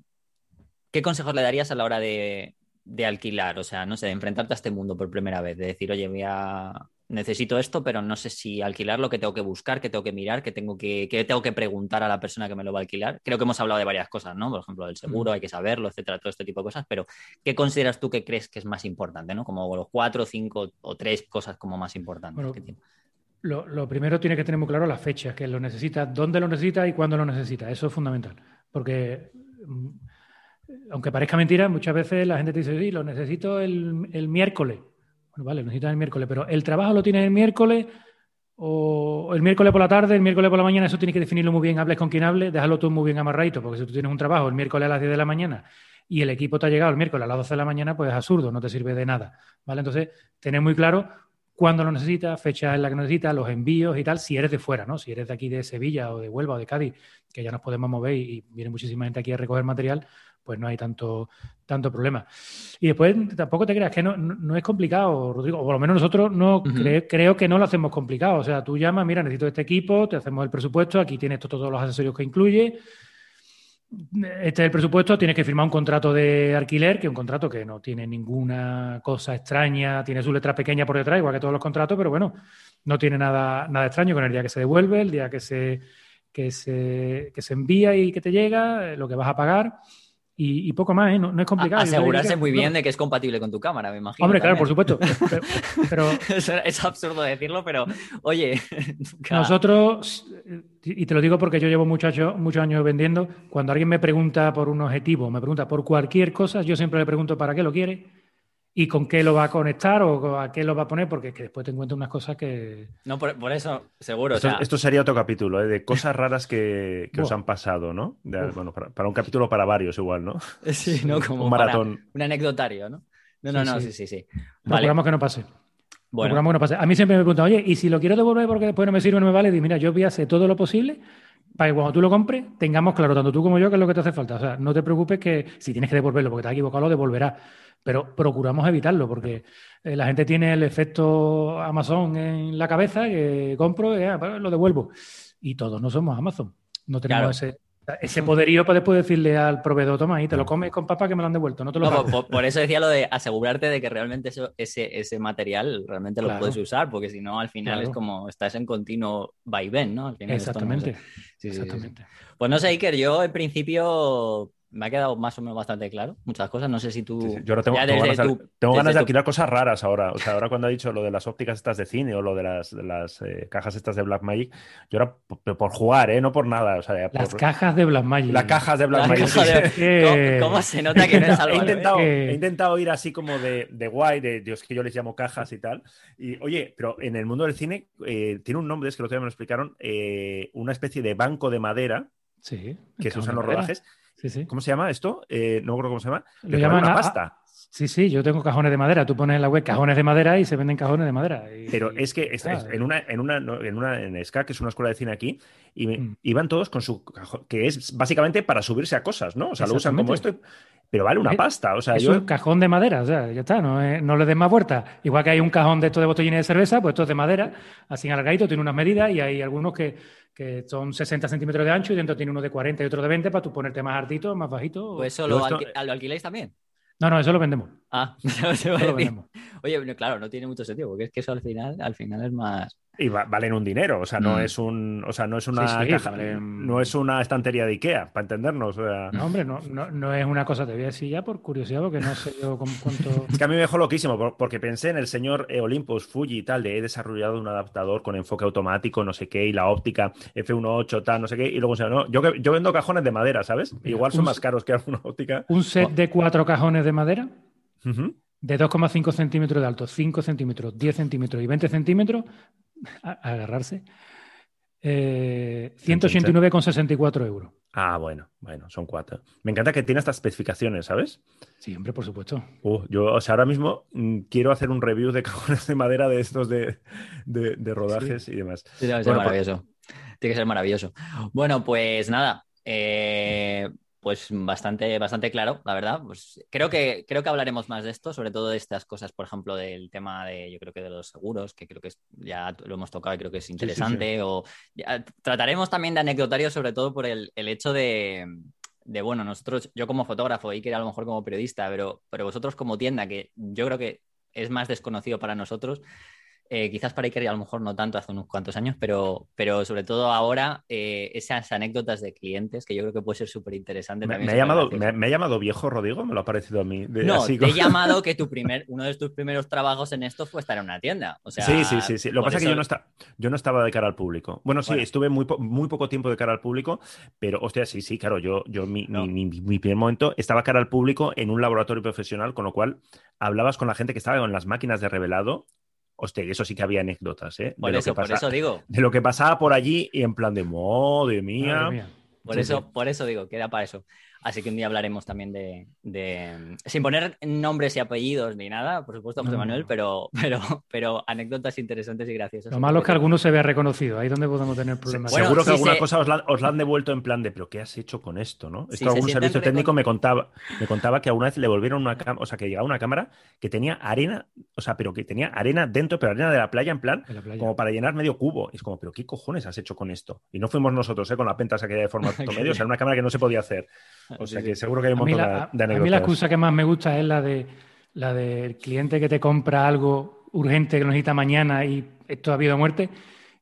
¿qué consejos le darías a la hora de, de alquilar? O sea, no sé, de enfrentarte a este mundo por primera vez, de decir, oye, voy a... necesito esto, pero no sé si alquilarlo, qué tengo que buscar, qué tengo que mirar, qué tengo que, qué tengo que preguntar a la persona que me lo va a alquilar. Creo que hemos hablado de varias cosas, ¿no? Por ejemplo, del seguro, hay que saberlo, etcétera, todo este tipo de cosas, pero ¿qué consideras tú que crees que es más importante, ¿no? Como los cuatro, cinco o tres cosas como más importantes. Bueno, que tiene. Lo, lo primero tiene que tener muy claro las fechas, que lo necesitas, dónde lo necesitas y cuándo lo necesitas. Eso es fundamental. Porque, mm, aunque parezca mentira, muchas veces la gente te dice, sí, lo necesito el, el miércoles. Bueno, vale, lo necesitas el miércoles, pero el trabajo lo tienes el miércoles o el miércoles por la tarde, el miércoles por la mañana, eso tienes que definirlo muy bien, hables con quien hable, déjalo tú muy bien amarradito, porque si tú tienes un trabajo el miércoles a las 10 de la mañana y el equipo te ha llegado el miércoles a las 12 de la mañana, pues es absurdo, no te sirve de nada. ¿vale? Entonces, tener muy claro cuándo lo necesitas, fecha en la que necesitas, los envíos y tal, si eres de fuera, ¿no? Si eres de aquí de Sevilla o de Huelva o de Cádiz, que ya nos podemos mover y, y viene muchísima gente aquí a recoger material, pues no hay tanto, tanto problema. Y después tampoco te creas que no, no, no es complicado, Rodrigo, o por lo menos nosotros no cre- creo que no lo hacemos complicado. O sea, tú llamas, mira, necesito este equipo, te hacemos el presupuesto, aquí tienes to- todos los accesorios que incluye. Este es el presupuesto, tienes que firmar un contrato de alquiler, que es un contrato que no tiene ninguna cosa extraña, tiene su letra pequeña por detrás, igual que todos los contratos, pero bueno, no tiene nada, nada extraño con el día que se devuelve, el día que se, que se, que se envía y que te llega, eh, lo que vas a pagar. Y, y poco más, ¿eh? no, no es complicado. A- diría asegurarse muy bien no. de que es compatible con tu cámara, me imagino. Hombre, claro, por supuesto. Pero, pero es, es absurdo decirlo, pero oye, nunca- nosotros, y te lo digo porque yo llevo muchos muchos años vendiendo, cuando alguien me pregunta por un objetivo, me pregunta por cualquier cosa, yo siempre le pregunto para qué lo quiere y con qué lo va a conectar o a qué lo va a poner, porque es que después te encuentro unas cosas que... No, por, por eso, seguro. Esto, o sea, esto sería otro capítulo, ¿eh? de cosas raras que, que os han pasado, ¿no? De- bueno, para, para un capítulo para varios igual, ¿no? sí, ¿no? Como un para maratón. un anecdotario, ¿no? No, no, Sí, no, sí. sí, sí, sí. Vale, Procuramos que no pase. bueno, Procuramos que no pase. A mí siempre me preguntan, oye, ¿y si lo quiero devolver porque después no me sirve, no me vale? Y mira, yo voy a hacer todo lo posible para que cuando tú lo compres tengamos claro, tanto tú como yo, qué es lo que te hace falta. O sea, no te preocupes que si tienes que devolverlo porque te has equivocado, lo devolverás. Pero procuramos evitarlo porque eh, la gente tiene el efecto Amazon en la cabeza, que compro y ah, pues lo devuelvo. Y todos no somos Amazon. No tenemos Claro. ese, ese poderío para después decirle al proveedor, toma ahí, te lo comes con papá que me lo han devuelto, no te lo no, pago". por, por- eso decía lo de asegurarte de que realmente eso, ese, ese material realmente lo Claro. puedes usar, porque si no, al final Claro. es como estás en continuo vaivén, ¿no? Al final esto no Exactamente. sé. Sí, sí, sí, sí. Exactamente. Pues no sé, Iker, yo en principio me ha quedado más o menos bastante claro muchas cosas. No sé si tú. Sí, sí. Yo ahora tengo, tengo ganas, de, tu- tengo desde ganas de tu- alquilar cosas raras ahora. O sea, ahora cuando ha dicho lo de las ópticas estas de cine o lo de las, de las eh, cajas estas de Blackmagic, yo ahora por, por jugar, ¿eh? No por nada. O sea, Las por- cajas de Blackmagic. las cajas de La Blackmagic. caja de- ¿Cómo, cómo se nota que no es algo He intentado, que- he intentado ir así como de, de guay, de Dios que yo les llamo cajas y tal. Y oye, pero en el mundo del cine eh, tiene un nombre, es que el otro día me lo explicaron, eh, una especie de banco de madera Sí. que se usa en cajón los rodajes. Sí, sí. ¿Cómo se llama esto? Eh, no me acuerdo cómo se llama. Que llaman una a- pasta. Sí, sí, yo tengo cajones de madera. Tú pones en la web cajones de madera y se venden cajones de madera. Y- Pero es que es- es- en una, en una, no, en una en SCA, que es una escuela de cine aquí, y me- Mm. iban todos con su cajón, que es básicamente para subirse a cosas, ¿no? O sea, lo usan como esto, y- pero vale una pasta. O sea, es yo. un cajón de madera, o sea, ya está, no, no le des más vueltas. Igual que hay un cajón de estos de botellines de cerveza, pues esto es de madera, así alargadito, tiene unas medidas y hay algunos que, que son 60 centímetros de ancho y dentro tiene uno de 40 y otro de 20 para tú ponerte más hartito, más bajito. Pues eso lo, esto- alqui- ¿lo alquiláis también. No, no, eso lo vendemos. Ah, no Eso lo vendemos. Oye, bueno, claro, no tiene mucho sentido, porque es que eso al final, al final es más. Y va- valen un dinero, o sea, no Mm. es un, o sea, no es una Sí, sí, caja- no es una estantería de Ikea, para entendernos. o sea. No, hombre, no, no, no es una cosa, te voy a decir ya por curiosidad, porque no sé yo con cuánto. Es que a mí me dejó loquísimo, por- porque pensé en el señor eh, Olympus Fuji y tal, de he desarrollado un adaptador con enfoque automático, no sé qué, y la óptica F1.8, tal, no sé qué, y luego, o sea, no, yo, que- yo vendo cajones de madera, ¿sabes? Mira, Igual son un- más caros que una óptica. Un set de cuatro cajones de madera de 2,5 centímetros de alto, 5 centímetros, 10 centímetros y 20 centímetros, a, a agarrarse, Eh, 189,64 euros. Ah, bueno, bueno, son cuatro. Me encanta que tiene estas especificaciones, ¿sabes? Sí, hombre, por supuesto. Uh, yo, o sea, ahora mismo mm, quiero hacer un review de cajones de madera de estos de, de- de rodajes y demás. Sí, debe ser Bueno, pues- maravilloso. Tiene que ser maravilloso. Bueno, pues nada. eh, pues bastante, bastante claro, la verdad. Pues creo que, creo que hablaremos más de esto, sobre todo de estas cosas, por ejemplo, del tema de, yo creo que de los seguros, que creo que es- ya lo hemos tocado y creo que es interesante. O ya- trataremos también de anecdotarios, sobre todo por el, el hecho de, de, bueno, nosotros, yo como fotógrafo, Iker a lo mejor como periodista, pero, pero vosotros como tienda, que yo creo que es más desconocido para nosotros. Eh, quizás para Iker a lo mejor no tanto hace unos cuantos años, pero, pero sobre todo ahora eh, esas anécdotas de clientes que yo creo que puede ser súper interesante. Me, me ha llamado, supergracioso. me, me ha llamado viejo, Rodrigo, me lo ha parecido a mí. de- No, así te he llamado que tu primer, uno de tus primeros trabajos en esto fue estar en una tienda. O sea, sí, sí, sí, sí. Lo que pasa es que yo no, esta- yo no estaba de cara al público. Bueno, sí, Bueno. estuve muy, po- muy poco tiempo de cara al público, pero hostia, sí, sí, claro, yo, yo mi, No. mi- mi- mi primer momento estaba cara al público en un laboratorio profesional, con lo cual hablabas con la gente que estaba con las máquinas de revelado. Hostia, y eso sí que había anécdotas, ¿eh? De Por lo eso, que por pasa- eso digo. De lo que pasaba por allí y en plan de, madre mía. Madre mía. Por Sí, eso, sí. por eso digo que era para eso. Así que un día hablaremos también de, de- sin poner nombres y apellidos ni nada, por supuesto, José No, Manuel, no. pero, pero, pero anécdotas interesantes y graciosas. Lo malo es que alguno se vea reconocido. Ahí es donde podemos tener problemas. Bueno, Seguro que alguna se- cosa os la, os la han devuelto en plan de, pero ¿qué has hecho con esto? ¿no? Si Esto se algún servicio técnico me contaba, me contaba que alguna vez le volvieron una cámara, o sea, que llegaba una cámara que tenía arena, o sea, pero que tenía arena dentro, pero arena de la playa en plan, playa. como para llenar medio cubo. Y es como, pero ¿qué cojones has hecho con esto? Y no fuimos nosotros, ¿eh? Con la pentas aquella de formato medio, o sea, era una cámara que no se podía hacer. O sea, que seguro que hay un montón la, de, de a- mí anécdotas. la excusa que más me gusta es la de la del cliente que te compra algo urgente que lo necesita mañana y esto ha habido muerte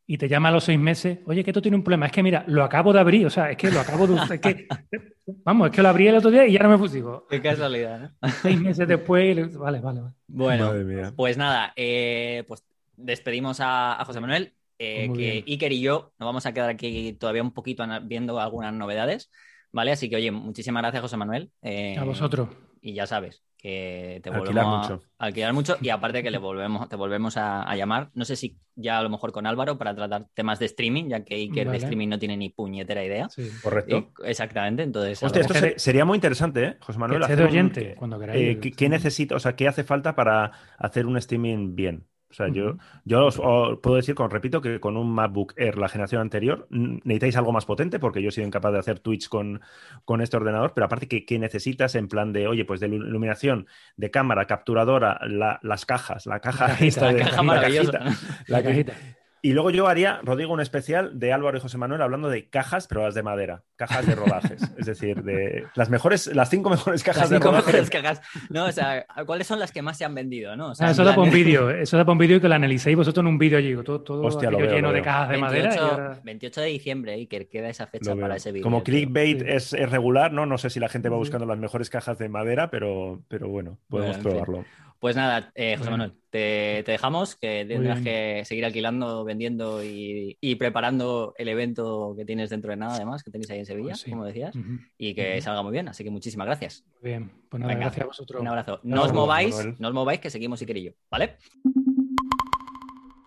y te llama a los seis meses, oye, que esto tiene un problema, es que mira, lo acabo de abrir, o sea, es que lo acabo de... es que, vamos, es que lo abrí el otro día y ya no me puse, digo, Qué casualidad, ¿no? seis meses después, y le- vale, vale, vale. Bueno, Madre mía. pues nada, eh, pues despedimos a, a José Manuel, eh, Muy que bien. Iker y yo nos vamos a quedar aquí todavía un poquito viendo algunas novedades, ¿vale? Así que, oye, muchísimas gracias, José Manuel. eh, A vosotros. Y ya sabes que te Alquilar volvemos a- mucho. alquilar mucho y aparte que le volvemos, te volvemos a, a llamar. No sé si ya a lo mejor con Álvaro para tratar temas de streaming, ya que Iker Vale. de streaming no tiene ni puñetera idea. Sí. Correcto. Eh, exactamente, entonces. Hostia, esto sería muy interesante, ¿eh, José Manuel? Que hacer un- oyente, cuando queráis. Eh, ¿qué, qué necesita, o sea, qué hace falta para hacer un streaming bien? O sea, yo, yo os, os puedo decir, con, repito, que con un MacBook Air, la generación anterior, necesitáis algo más potente, porque yo he sido incapaz de hacer Twitch con, con este ordenador, pero aparte, ¿qué, qué necesitas en plan de, oye, pues de ilu- iluminación, de cámara, capturadora, la- las cajas, la caja, La cajita, esta la de- caja la cajita, La cajita. Y luego yo haría, Rodrigo, un especial de Álvaro y José Manuel hablando de cajas, pero las de madera, cajas de rodajes. es decir, de las mejores, las cinco mejores cajas Las de cinco rodaje. mejores cajas. No, o sea, ¿cuáles son las que más se han vendido? ¿no? O sea, Ah, eso da para un vídeo, eso da para un vídeo y que lo analicéis vosotros en un vídeo allí, todo, todo Hostia, lo aquello veo, lleno lo de cajas de madera. y 28, ahora- 28 de diciembre, Iker, queda esa fecha para ese vídeo. Como clickbait Sí. es, es regular, ¿no? No sé si la gente va Sí. buscando las mejores cajas de madera, pero, pero bueno, podemos Bueno, fin. Pues nada, eh, José. Manuel, te, te dejamos, que tendrás que seguir alquilando, vendiendo y, y preparando el evento que tienes dentro de nada, además, que tenéis ahí en Sevilla, Pues sí. como decías, y que salga muy bien. Así que muchísimas gracias. Muy bien, pues nada, Venga, gracias a vosotros. Un abrazo. No os mováis, Manuel. no os mováis, que seguimos Iker y yo, ¿vale?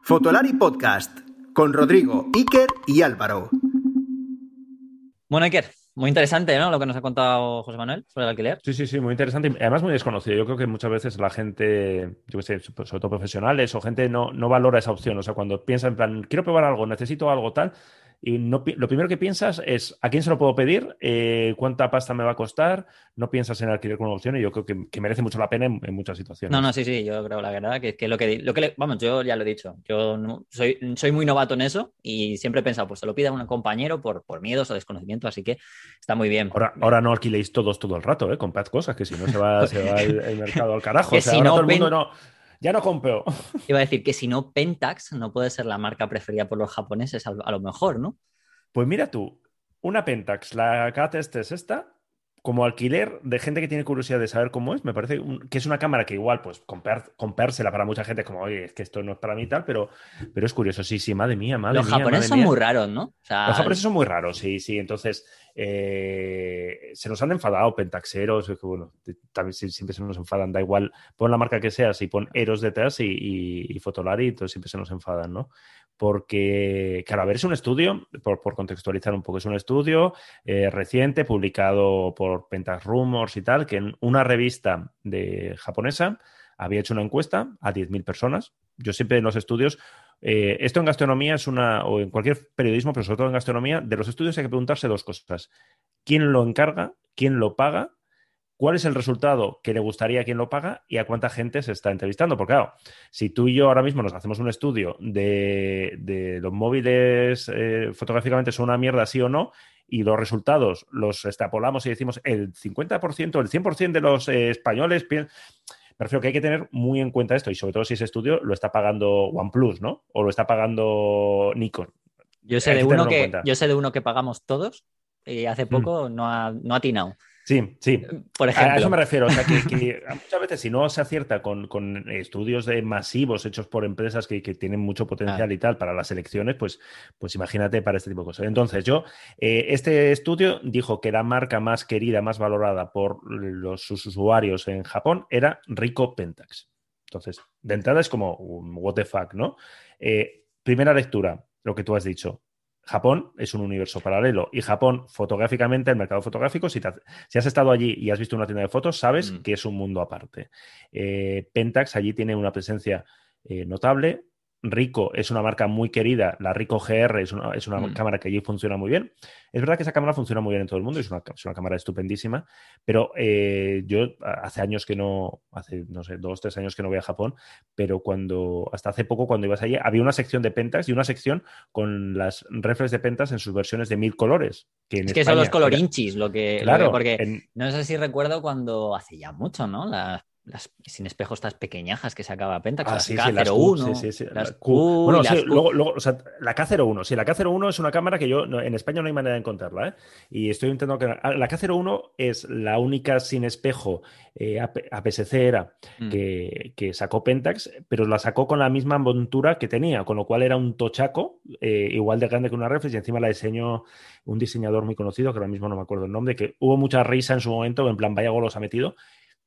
Fotolari Podcast con Rodrigo, Iker y Álvaro. Bueno, Iker, muy interesante, ¿no? Lo que nos ha contado José Manuel sobre el alquiler. Sí, sí, sí, muy interesante. y Además, muy desconocido. Yo creo que muchas veces la gente, yo qué sé, sobre todo profesionales o gente no, no valora esa opción. O sea, cuando piensa en plan, quiero probar algo, necesito algo tal, y no, lo primero que piensas es a quién se lo puedo pedir, Eh, cuánta pasta me va a costar, no piensas en alquiler como opción y yo creo que, que merece mucho la pena en, en muchas situaciones. No, no, sí, sí, yo creo la verdad que, que lo que, lo que le- vamos, yo ya lo he dicho, yo no- soy, soy muy novato en eso y siempre he pensado, pues se lo pida a un compañero por, por miedos o desconocimiento, así que está muy bien. Ahora, ahora no alquiléis todos todo el rato, ¿eh? Comprad cosas, que si no se va, se va el, el mercado al carajo. Que O sea, si ahora no todo el mundo no, ya no compro. Iba a decir que si no, Pentax no puede ser la marca preferida por los japoneses, a, lo mejor, ¿no? Pues mira tú, una Pentax, la K-Test es esta, como alquiler de gente que tiene curiosidad de saber cómo es, me parece que es una cámara que igual, pues, comprársela para mucha gente, como, oye, es que esto no es para mí y tal, pero, pero es curioso. Sí, sí, madre mía, madre Los mía. Los japoneses son muy raros, ¿no? Los japoneses son muy raros, sí, sí. Entonces, eh, se nos han enfadado pentaxeros, que bueno, también siempre se nos enfadan, da igual, pon la marca que sea, si pon Eros detrás y, y, y Fotolari, entonces siempre se nos enfadan, ¿no? porque, claro, a ver, es un estudio, por, contextualizar un poco, es un estudio eh, reciente, publicado por Pentax Rumors y tal, que en una revista de japonesa había hecho una encuesta a 10.000 personas. Yo siempre en los estudios, eh, esto en gastronomía es una, o en cualquier periodismo, pero sobre todo en gastronomía, de los estudios hay que preguntarse dos cosas. ¿Quién lo encarga? ¿Quién lo paga? cuál es el resultado que le gustaría a quien lo paga y a cuánta gente se está entrevistando. Porque claro, si tú y yo ahora mismo nos hacemos un estudio de, los móviles eh, fotográficamente son una mierda, sí o no, y los resultados los extrapolamos y decimos el 50%, el 100% de los eh, españoles Me refiero que hay que tener muy en cuenta esto y sobre todo si ese estudio lo está pagando OnePlus, ¿no? O lo está pagando Nikon. Yo sé, de uno, que, yo sé de uno que pagamos todos y hace mm. poco no, ha, no ha atinado. Sí, sí. Por ejemplo. A eso me refiero. O sea, que, muchas veces si no se acierta con, estudios de masivos hechos por empresas que, tienen mucho potencial y tal para las elecciones, pues, pues imagínate para este tipo de cosas. Entonces, yo, eh, este estudio dijo que la marca más querida, más valorada por los, sus usuarios en Japón era Rico Pentax. Entonces, de entrada es como what the fuck, ¿no? Eh, primera lectura, lo que tú has dicho. Japón es un universo paralelo y Japón fotográficamente, el mercado fotográfico, si, si has estado allí y has visto una tienda de fotos, sabes mm. que es un mundo aparte. Eh, Pentax allí tiene una presencia eh, notable, Rico es una marca muy querida, la Rico GR es una, es una mm. cámara que allí funciona muy bien. Es verdad que esa cámara funciona muy bien en todo el mundo, es una, es una cámara estupendísima, pero eh, yo hace años que no, hace, no sé, dos, tres años que no voy a Japón, pero cuando, hasta hace poco cuando ibas allí, había una sección de Pentax y una sección con las reflex de Pentax en sus versiones de mil colores. Que es que son los colorinchis, lo que... Claro, porque no sé si recuerdo cuando, hace ya mucho, ¿no? Las las sin espejos estas pequeñajas que sacaba Pentax, ah, sí, K01, sí, sí, las Q, bueno, sí, luego, luego, o sea, la K01, sí, la K01 es una cámara que yo en España no hay manera de encontrarla, ¿eh? Y estoy intentando que ah, la K01 es la única sin espejo eh, APS-C era mm. que, que, sacó Pentax, pero la sacó con la misma montura que tenía, con lo cual era un tochaco eh, igual de grande que una reflex y encima la diseñó un diseñador muy conocido que ahora mismo no me acuerdo el nombre, que hubo mucha risa en su momento, en plan vaya golos ha metido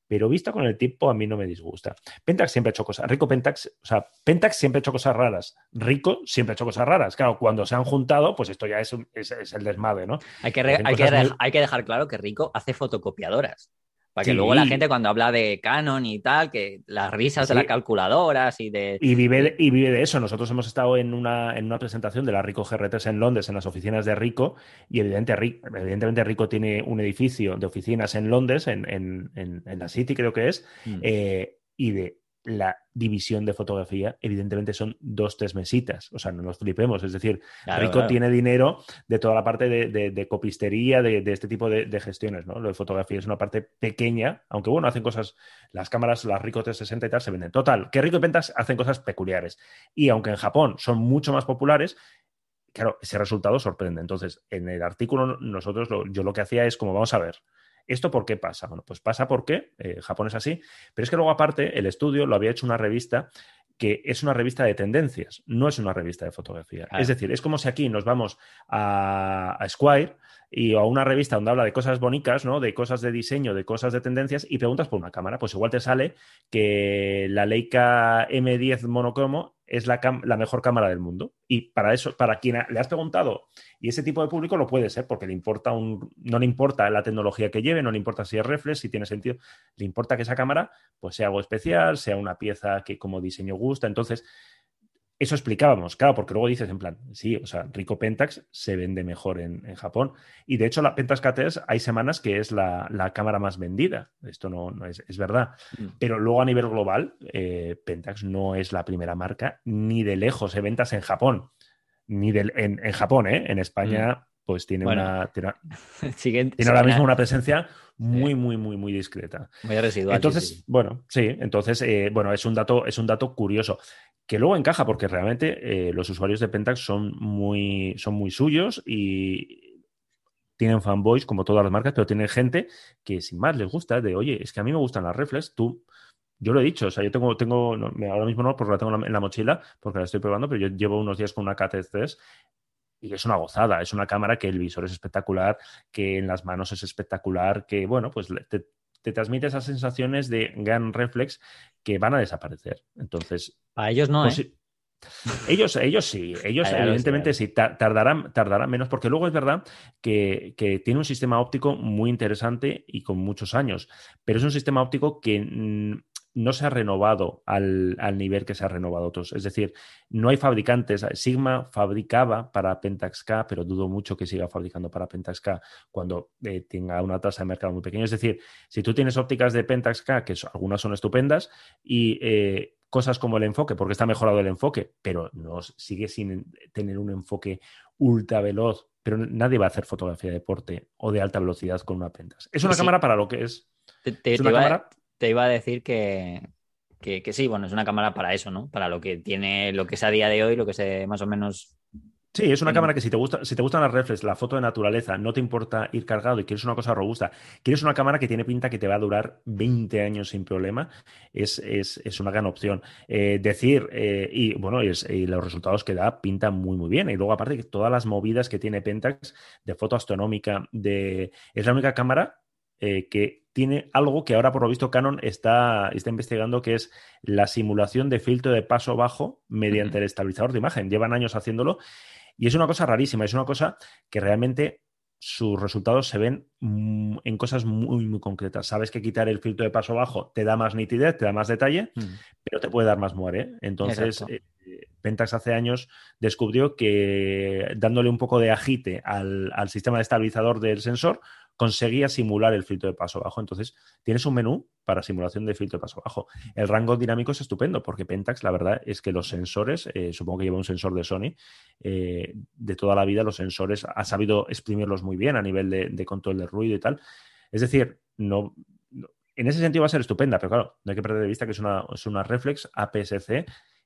pero visto con el tiempo a mí no me disgusta. Pentax siempre ha hecho cosas, Rico Pentax, o sea, Pentax siempre ha hecho cosas raras, Rico siempre ha hecho cosas raras. Claro, cuando se han juntado, pues esto ya es, es, el desmadre, ¿no? Hay que, hay que dejar claro que Rico hace fotocopiadoras. Para que luego la gente cuando habla de Canon y tal, que las risas de las calculadoras y de... Y vive, y vive de eso. Nosotros hemos estado en una, en una presentación de la Rico GR3 en Londres, en las oficinas de Rico, y evidentemente, evidentemente Rico tiene un edificio de oficinas en Londres, en, en, en, la City creo que es, mm. eh, y de la división de fotografía, evidentemente son dos, tres mesitas. O sea, no nos flipemos. Es decir, Rico tiene dinero de toda la parte de, copistería, de, este tipo de, gestiones, ¿no? Lo de fotografía es una parte pequeña, aunque bueno, hacen cosas, las cámaras, las Rico 360 y tal, se venden. Total, que Rico y Pentas hacen cosas peculiares. Y aunque en Japón son mucho más populares, claro, ese resultado sorprende. Entonces, en el artículo, nosotros, yo lo que hacía es como, vamos a ver, ¿Esto por qué pasa? Bueno, pues pasa porque eh, Japón es así, pero es que luego aparte el estudio lo había hecho una revista que es una revista de tendencias, no es una revista de fotografía. Es decir, es como si aquí nos vamos a, a Squire y a una revista donde habla de cosas bonitas, ¿no? De cosas de diseño, de cosas de tendencias y preguntas por una cámara, pues igual te sale que la Leica M10 monocromo es la, la mejor cámara del mundo. Y para eso, para quien le has preguntado, y ese tipo de público lo puede ser porque le importa un, no le importa la tecnología que lleve, no le importa si es reflex, si tiene sentido, le importa que esa cámara pues sea algo especial, sea una pieza que como diseño gusta. Entonces, eso explicábamos, claro, porque luego dices en plan, sí, o sea, Rico Pentax se vende mejor en, Japón. Y de hecho, la Pentax KTS hay semanas que es la, cámara más vendida. Esto no, es, verdad. Mm. Pero luego a nivel global, eh, Pentax no es la primera marca ni de lejos de ventas en Japón. Ni en, Japón, ¿eh? En España, mm. pues tiene una. Tiene, ahora mismo una presencia muy, muy, muy, muy discreta. Muy residual. Entonces, bueno, sí, entonces, eh, bueno, es un dato, es un dato curioso que luego encaja porque realmente eh, los usuarios de Pentax son muy, son muy suyos y tienen fanboys como todas las marcas, pero tienen gente que sin más les gusta, de oye, es que a mí me gustan las reflex, tú yo lo he dicho, o sea, yo tengo, tengo ahora mismo no, porque la tengo en la, mochila, porque la estoy probando, pero yo llevo unos días con una KT3 y es una gozada, es una cámara que el visor es espectacular, que en las manos es espectacular, que bueno, pues te, transmite esas sensaciones de gran reflex que van a desaparecer. Entonces. A ellos no, pues, ¿eh? Ellos, ellos sí, ellos evidentemente sí, tardarán, tardarán menos, porque luego es verdad que, que, tiene un sistema óptico muy interesante y con muchos años, pero es un sistema óptico que mm, no se ha renovado al, nivel que se ha renovado otros. Es decir, no hay fabricantes. Sigma fabricaba para Pentax K, pero dudo mucho que siga fabricando para Pentax K cuando eh, tenga una tasa de mercado muy pequeña. Es decir, si tú tienes ópticas de Pentax K, que algunas son estupendas, y eh, cosas como el enfoque, porque está mejorado el enfoque, pero no sigue sin tener un enfoque ultra veloz. Pero nadie va a hacer fotografía de deporte o de alta velocidad con una Pentax. Es una cámara para lo que es. es una cámara te iba a decir que, que, sí, bueno, es una cámara para eso, ¿no? Para lo que tiene, lo que es a día de hoy, lo que se más o menos. Sí, es una cámara que si te gusta, si te gustan las reflex, la foto de naturaleza, no te importa ir cargado y quieres una cosa robusta, quieres una cámara que tiene pinta que te va a durar 20 años sin problema, es, es, una gran opción. Eh, decir, eh, y bueno, y, y, los resultados que da pintan muy, muy bien. Y luego, aparte, que todas las movidas que tiene Pentax de foto astronómica, de, es la única cámara eh, que tiene algo que ahora por lo visto Canon está, está investigando, que es la simulación de filtro de paso bajo mediante el estabilizador de imagen. Llevan años haciéndolo y es una cosa rarísima, es una cosa que realmente sus resultados se ven mm, en cosas muy, muy concretas. Sabes que quitar el filtro de paso bajo te da más nitidez, te da más detalle, pero te puede dar más muere. Entonces, eh, Pentax hace años descubrió que dándole un poco de agite al, al sistema de estabilizador del sensor, conseguía simular el filtro de paso bajo. Entonces, tienes un menú para simulación de filtro de paso bajo. El rango dinámico es estupendo porque Pentax, la verdad es que los sensores, eh, supongo que lleva un sensor de Sony, eh, de toda la vida los sensores ha sabido exprimirlos muy bien a nivel de, control de ruido y tal. Es decir, no, en ese sentido va a ser estupenda, pero claro, no hay que perder de vista que es una, es una reflex APS-C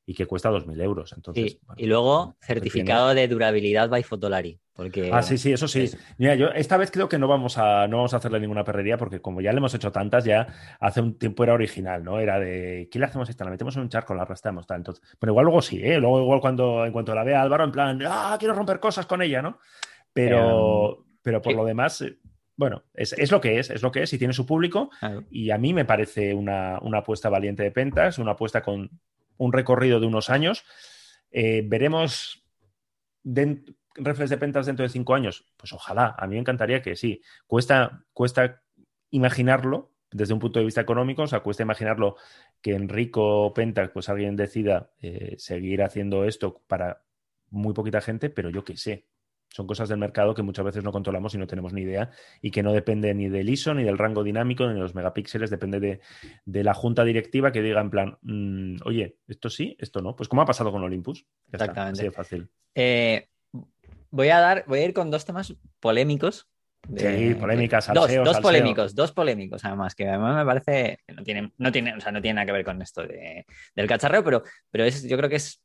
y que cuesta 2.000 euros. Entonces, y luego certificado de durabilidad by Fotolari. Porque, ah, sí, sí, eso sí. Mira, yo esta vez creo que no vamos a no vamos a hacerle ninguna perrería porque como ya le hemos hecho tantas, ya hace un tiempo era original, ¿no? Era de ¿qué le hacemos esta? La metemos en un charco, la arrastramos, tal. Entonces, pero igual luego sí, ¿eh? Luego igual cuando en cuanto la vea Álvaro, en plan, ah, quiero romper cosas con ella, ¿no? Pero, pero por lo demás, eh, bueno, es, lo que es, es lo que es y tiene su público. Y a mí me parece una, una apuesta valiente de Pentas, una apuesta con un recorrido de unos años. Eh, veremos reflex de pentas dentro de cinco años. Pues ojalá, a mí me encantaría que sí. Cuesta, cuesta imaginarlo desde un punto de vista económico, o sea, cuesta imaginarlo que Enrico Pentas, pues alguien decida eh, seguir haciendo esto para muy poquita gente, pero yo qué sé, son cosas del mercado que muchas veces no controlamos y no tenemos ni idea y que no depende ni del ISO, ni del rango dinámico, ni de los megapíxeles, depende de, la junta directiva que diga en plan, mm, oye, esto sí, esto no. Pues como ha pasado con Olympus. Exactamente. Está, fácil. Eh, voy a dar, voy a ir con dos temas polémicos. sí, polémicas, dos, dos polémicos, dos polémicos, además, que además me parece que no tiene, no tiene, o sea, no tiene nada que ver con esto del cacharreo, pero, pero es, yo creo que es,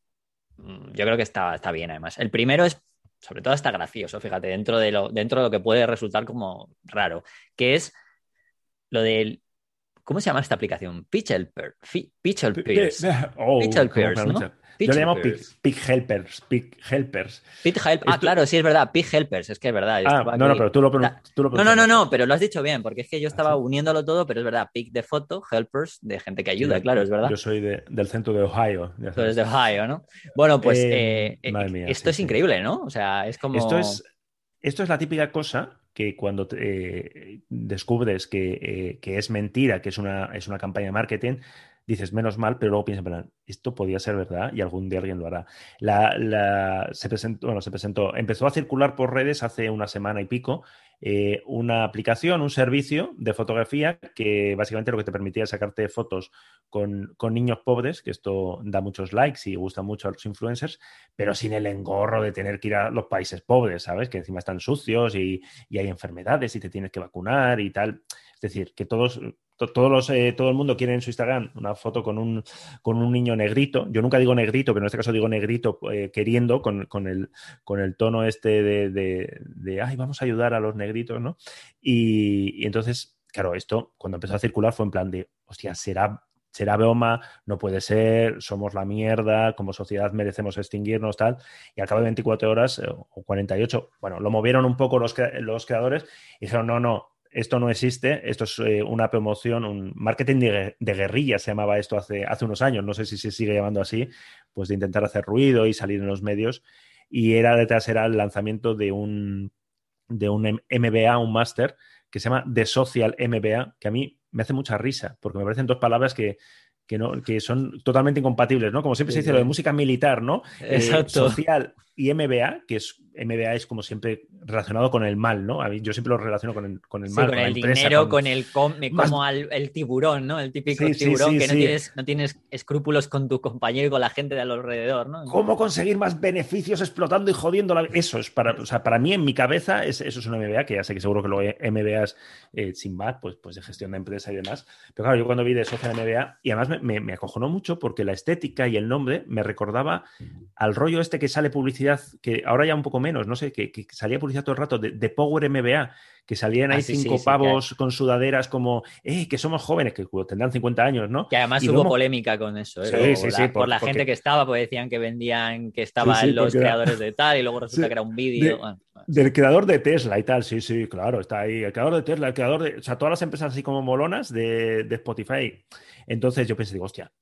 yo creo que está, está bien, además. El primero es sobre todo está gracioso, fíjate, dentro de lo, dentro de lo que puede resultar como raro, que es lo del ¿Cómo se llama esta aplicación? Pitch Helper. Pitch Helpers. Oh, ¿no? Yo le llamo Pig, Helpers. Pig Helpers. Pig Helpers. Ah, claro, sí, es verdad. Pig Helpers, es que es verdad. Ah, no, no, pero tú lo, No, no, no, no, pero lo has dicho bien, porque es que yo estaba ¿Ah, uniéndolo todo, pero es verdad. Pig de foto, Helpers de gente que ayuda, claro, es verdad. Yo soy del centro de Ohio. Tú eres de Ohio, ¿no? Bueno, pues eh, eh, eh, esto es increíble, ¿no? O sea, es como. Esto es, esto es la típica cosa que cuando descubres que, que, es mentira, que es una, es una campaña de marketing, dices, menos mal, pero luego piensas, esto podía ser verdad y algún día alguien lo hará. La, se presentó, bueno, se presentó, empezó a circular por redes hace una semana y pico eh, una aplicación, un servicio de fotografía que básicamente lo que te permitía sacarte fotos con, niños pobres, que esto da muchos likes y gusta mucho a los influencers, pero sin el engorro de tener que ir a los países pobres, ¿sabes? Que encima están sucios y, y hay enfermedades y te tienes que vacunar y tal. Es decir, que todos todos los, eh, todo el mundo quiere en su Instagram una foto con un, con un niño negrito. Yo nunca digo negrito, pero en este caso digo negrito eh, queriendo con, con, el, con el tono este de, de, ay, vamos a ayudar a los negritos, ¿no? Y, y, entonces, claro, esto cuando empezó a circular fue en plan de, hostia, será... Será broma, no puede ser, somos la mierda, como sociedad merecemos extinguirnos, tal. Y al cabo de 24 horas eh, o 48, bueno, lo movieron un poco los, los creadores y dijeron, no, no, esto no existe, esto es eh, una promoción, un marketing de, de, guerrilla, se llamaba esto hace, hace unos años, no sé si se sigue llamando así, pues de intentar hacer ruido y salir en los medios. Y era detrás era el lanzamiento de un, de un MBA, un máster, que se llama The Social MBA, que a mí me hace mucha risa, porque me parecen dos palabras que, que, no, que son totalmente incompatibles, ¿no? Como siempre sí, se dice, lo de música militar, ¿no? Exacto. Eh, social y MBA, que es MBA es como siempre relacionado con el mal, ¿no? A mí, yo siempre lo relaciono con el, con el sí, mal. Con, con el empresa, dinero, con... con, el com, como Más... al, el tiburón, ¿no? El típico Sí, sí, tiburón sí, que no sí. tienes, no tienes escrúpulos con tu compañero y con la gente de alrededor, ¿no? ¿Cómo conseguir más beneficios explotando y jodiendo la... Eso es para, o sea, para mí en mi cabeza es, eso es una MBA, que ya sé que seguro que lo MBAs eh, sin BAT, pues, pues de gestión de empresa y demás. Pero claro, yo cuando vi de social MBA, y además me, me, me acojonó mucho porque la estética y el nombre me recordaba al rollo este que sale publicidad, que ahora ya un poco menos, no sé, que, que salía publicidad todo el rato de, de Power MBA, que salían ahí Ah, sí, cinco sí, sí, pavos claro. con sudaderas como, eh, que somos jóvenes, que tendrán 50 años, ¿no? Que además Y hubo polémica con eso, ¿eh? La- por, por- la porque- gente que estaba, pues decían que vendían que estaban los era- creadores de tal y luego resulta que era un vídeo. de- bueno, Del creador de Tesla y tal, sí, sí, claro, está ahí. El creador de Tesla, el creador de. O sea, todas las empresas así como molonas de, de Spotify. Entonces yo pensé, digo, hostia,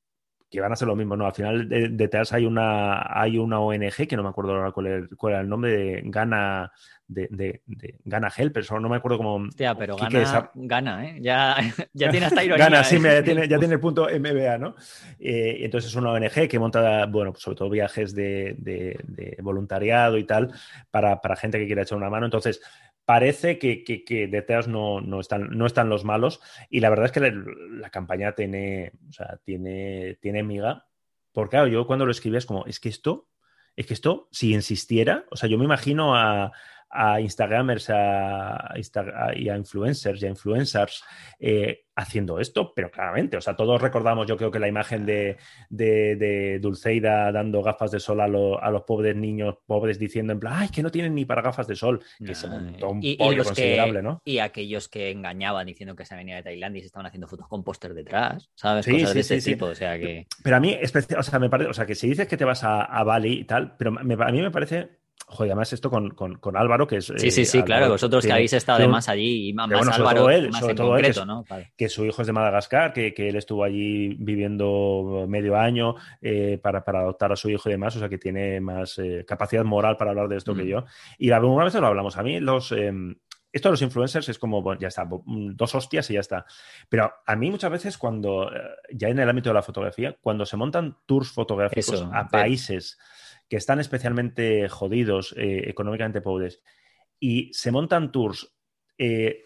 que van a ser lo mismo, ¿no? Al final de- detrás hay una, hay una ONG, que no me acuerdo ahora cuál era el nombre, de Gana, de, de, de Gana no me acuerdo cómo. Hostia, pero Quique gana, gana, ¿eh? Ya, ya tiene hasta ironía. Gana, sí, ¿eh? ya, tiene, ya tiene el punto MBA, ¿no? Eh, entonces es una ONG que monta, bueno, pues sobre todo viajes de, de- de voluntariado y tal, para, para gente que quiera echar una mano. Entonces, parece que, que, que detrás no, no, están, no están los malos. Y la verdad es que la, la campaña tiene, o sea, tiene, tiene miga. Porque claro, yo cuando lo escribí es como, es que esto, es que esto, si insistiera, o sea, yo me imagino a, a Instagramers a, Insta- a- y a influencers y a influencers eh, haciendo esto, pero claramente, o sea, todos recordamos, yo creo que la imagen de, de, de Dulceida dando gafas de sol a, lo- a los pobres niños pobres diciendo en plan, ay, que no tienen ni para gafas de sol, que se montó un y, y pollo los considerable, que, ¿no? y aquellos que engañaban diciendo que se venía de Tailandia y se estaban haciendo fotos con póster detrás, ¿sabes? Sí, Cosas sí, de ese sí, tipo, o sea que... Pero a mí, o sea, me parece, o sea, que si dices que te vas a, a Bali y tal, pero me- a mí me parece, joder, además esto con, con, con Álvaro, que es... Sí, sí, eh, sí, claro, vosotros que habéis estado además allí y más bueno, Álvaro todo él, más en todo él, que concreto, es- ¿no? Vale. que su hijo es de Madagascar, que, que él estuvo allí viviendo medio año eh, para, para adoptar a su hijo y demás, o sea que tiene más eh, capacidad moral para hablar de esto que Mm. yo. Y la, una vez lo hablamos, a mí los... eh, esto de los influencers es como, bueno, ya está, mm, dos hostias y ya está. Pero a mí muchas veces cuando, ya en el ámbito de la fotografía, cuando se montan tours fotográficos Eso, a países que están especialmente jodidos, eh, económicamente pobres, y se montan tours eh,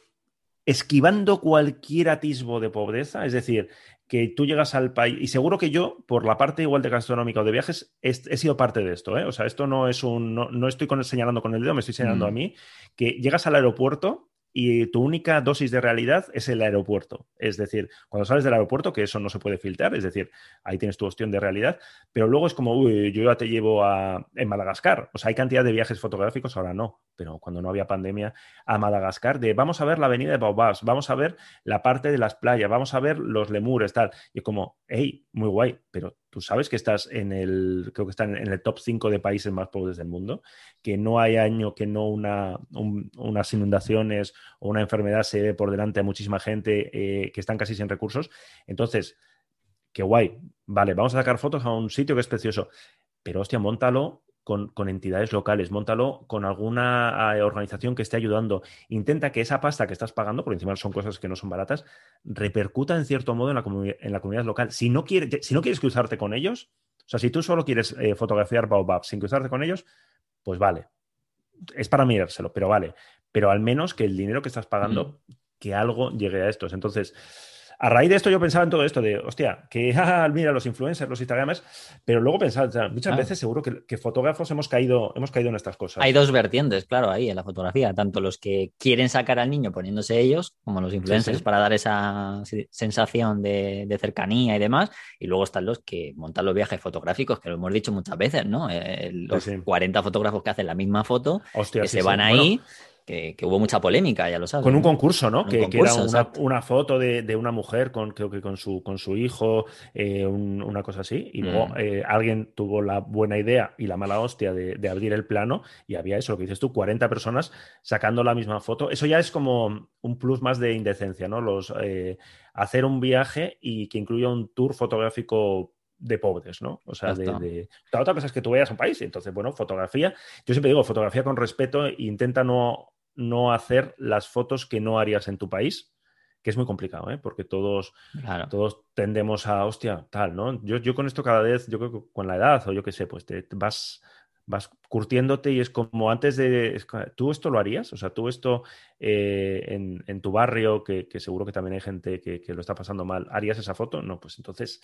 esquivando cualquier atisbo de pobreza, es decir, que tú llegas al país, y seguro que yo, por la parte igual de gastronómica o de viajes, he, he sido parte de esto, ¿eh? O sea, esto no es un, no, no estoy con, señalando con el dedo, me estoy señalando Mm. a mí, que llegas al aeropuerto y tu única dosis de realidad es el aeropuerto. Es decir, cuando sales del aeropuerto, que eso no se puede filtrar, es decir, ahí tienes tu opción de realidad, pero luego es como, uy, yo ya te llevo a en Madagascar. O sea, hay cantidad de viajes fotográficos, ahora no, pero cuando no había pandemia, a Madagascar, de vamos a ver la avenida de Baobabs, vamos a ver la parte de las playas, vamos a ver los lemures, tal. Y como, hey, muy guay, pero tú sabes que estás en el, creo que están en el top 5 de países más pobres del mundo, que no hay año que no una, un- unas inundaciones o una enfermedad se ve por delante a muchísima gente eh, que están casi sin recursos. Entonces, qué guay. Vale, vamos a sacar fotos a un sitio que es precioso. Pero, hostia, montalo con, con entidades locales, montalo con alguna eh, organización que esté ayudando. Intenta que esa pasta que estás pagando, por encima son cosas que no son baratas, repercuta en cierto modo en la, en la comunidad local. Si no, quiere- si no quieres cruzarte con ellos, o sea, si tú solo quieres eh, fotografiar Baobab sin cruzarte con ellos, pues vale. Es para mirárselo, pero vale. Pero al menos que el dinero que estás pagando, que algo llegue a estos. Entonces, a raíz de esto yo pensaba en todo esto de, hostia, que ah, mira los influencers, los Instagramers, pero luego pensaba, muchas veces seguro que, fotógrafos hemos caído, hemos caído en estas cosas. Hay dos vertientes, claro, ahí en la fotografía, tanto los que quieren sacar al niño poniéndose ellos, como los influencers, para dar esa sensación de, cercanía y demás, y luego están los que montan los viajes fotográficos, que lo hemos dicho muchas veces, ¿no? Eh, los 40 fotógrafos que hacen la misma foto, que se van ahí que, hubo mucha polémica, ya lo sabes. Con un concurso, ¿no? Que, era una, foto de, una mujer con, creo que con su, con su hijo, eh, una cosa así, y luego mm. eh, alguien tuvo la buena idea y la mala hostia de, abrir el plano y había eso, lo que dices tú, 40 personas sacando la misma foto. Eso ya es como un plus más de indecencia, ¿no? Los, eh, hacer un viaje y que incluya un tour fotográfico de pobres, ¿no? O sea, de, La otra cosa es que tú vayas a un país, entonces, bueno, fotografía. Yo siempre digo, fotografía con respeto e intenta no no hacer las fotos que no harías en tu país, que es muy complicado, ¿eh? porque todos, todos tendemos a, hostia, tal, ¿no? Yo, yo con esto cada vez, yo creo que con la edad o yo qué sé, pues te, vas, vas curtiéndote y es como antes de, ¿tú esto lo harías? O sea, tú esto eh, en, tu barrio, que, seguro que también hay gente que, que lo está pasando mal, ¿harías esa foto? No, pues entonces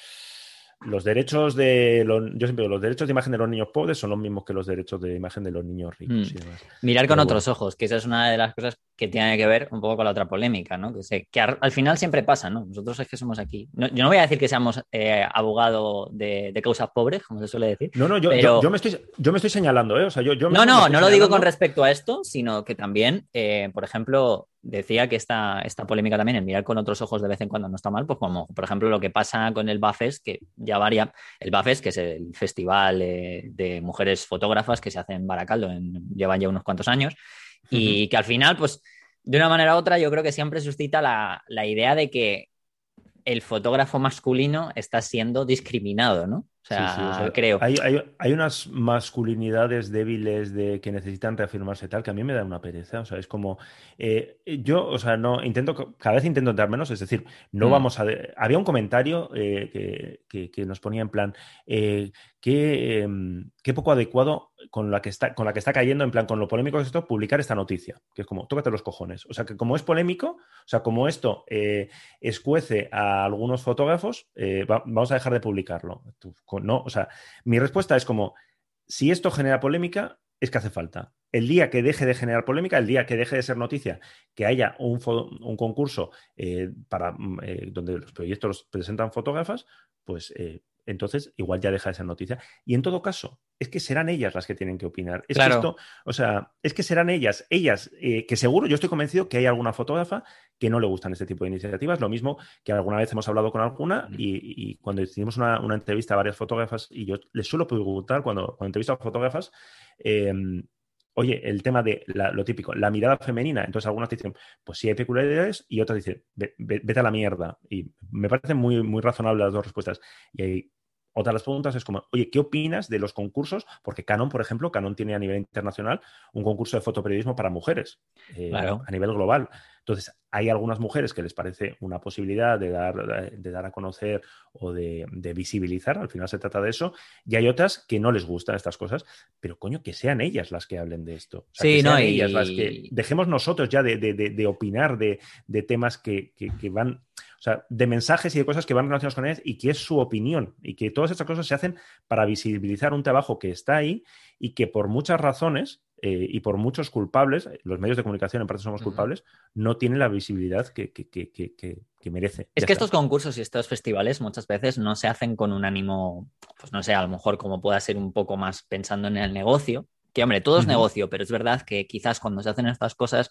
los derechos de los, yo siempre digo, los derechos de imagen de los niños pobres son los mismos que los derechos de imagen de los niños ricos. Mm. Mirar con otros ojos, que esa es una de las cosas que tiene que ver un poco con la otra polémica, ¿no? Que, que al final siempre pasa, ¿no? Nosotros es que somos aquí. yo no voy a decir que seamos eh, abogado de, causas pobres, como se suele decir. No, no, yo, yo, me, estoy, yo me estoy señalando, ¿eh? O sea, yo, no, no, no lo digo con respecto a esto, sino que también, eh, por ejemplo, decía que esta, esta polémica también, el mirar con otros ojos de vez en cuando no está mal, pues como por ejemplo lo que pasa con el BAFES, que ya varía, el BAFES, que es el festival eh, de mujeres fotógrafas que se hace en Baracaldo, llevan ya unos cuantos años, y que al final, pues de una manera u otra, yo creo que siempre suscita la, la idea de que el fotógrafo masculino está siendo discriminado, ¿no? O sea, creo. Hay, hay, unas masculinidades débiles de que necesitan reafirmarse tal que a mí me da una pereza. O sea, es como. Eh, yo, o sea, no intento, cada vez intento entrar menos, es decir, no mm. vamos a. Había un comentario eh, que, nos ponía en plan. Eh, Em, qué, poco adecuado con la, que está, con la que está cayendo, en plan, con lo polémico que es esto, publicar esta noticia, que es como, tócate los cojones. O sea, que como es polémico, o sea, como esto eh, escuece a algunos fotógrafos, eh, vamos a dejar de publicarlo. No, o sea, mi respuesta es como, si esto genera polémica, es que hace falta. El día que deje de generar polémica, el día que deje de ser noticia, que haya un, concurso eh, para, mm, donde los proyectos presentan fotógrafas, pues entonces igual ya deja de ser noticia. Y en todo caso, es que serán ellas las que tienen que opinar. Es que esto, o sea, es que serán ellas, ellas, eh, que seguro, yo estoy convencido que hay alguna fotógrafa que no le gustan este tipo de iniciativas, lo mismo que alguna vez hemos hablado con alguna y, cuando hicimos una, entrevista a varias fotógrafas y yo les suelo preguntar cuando, cuando entrevisto a fotógrafas, em, oye, el tema de lo típico, la mirada femenina, entonces algunas te dicen, pues sí hay peculiaridades y otras dicen, vete a la mierda. Y me parecen muy, muy razonables las dos respuestas. Y hay otra de las preguntas es como, oye, ¿qué opinas de los concursos? Porque Canon, por ejemplo, Canon tiene a nivel internacional un concurso de fotoperiodismo para mujeres eh, a nivel global. Entonces, hay algunas mujeres que les parece una posibilidad de dar, de dar a conocer o de, visibilizar, al final se trata de eso, y hay otras que no les gustan estas cosas, pero coño, que sean ellas las que hablen de esto. sí, no, ellas las que dejemos nosotros ya de, opinar de, temas que, que van o sea, de mensajes y de cosas que van relacionadas con ellas y que es su opinión y que todas estas cosas se hacen para visibilizar un trabajo que está ahí y que por muchas razones eh, y por muchos culpables, los medios de comunicación en parte somos culpables, no tiene la visibilidad que, merece. Es que estos concursos y estos festivales muchas veces no se hacen con un ánimo, pues no sé, a lo mejor como pueda ser un poco más pensando en el negocio, que hombre, todo es negocio, pero es verdad que quizás cuando se hacen estas cosas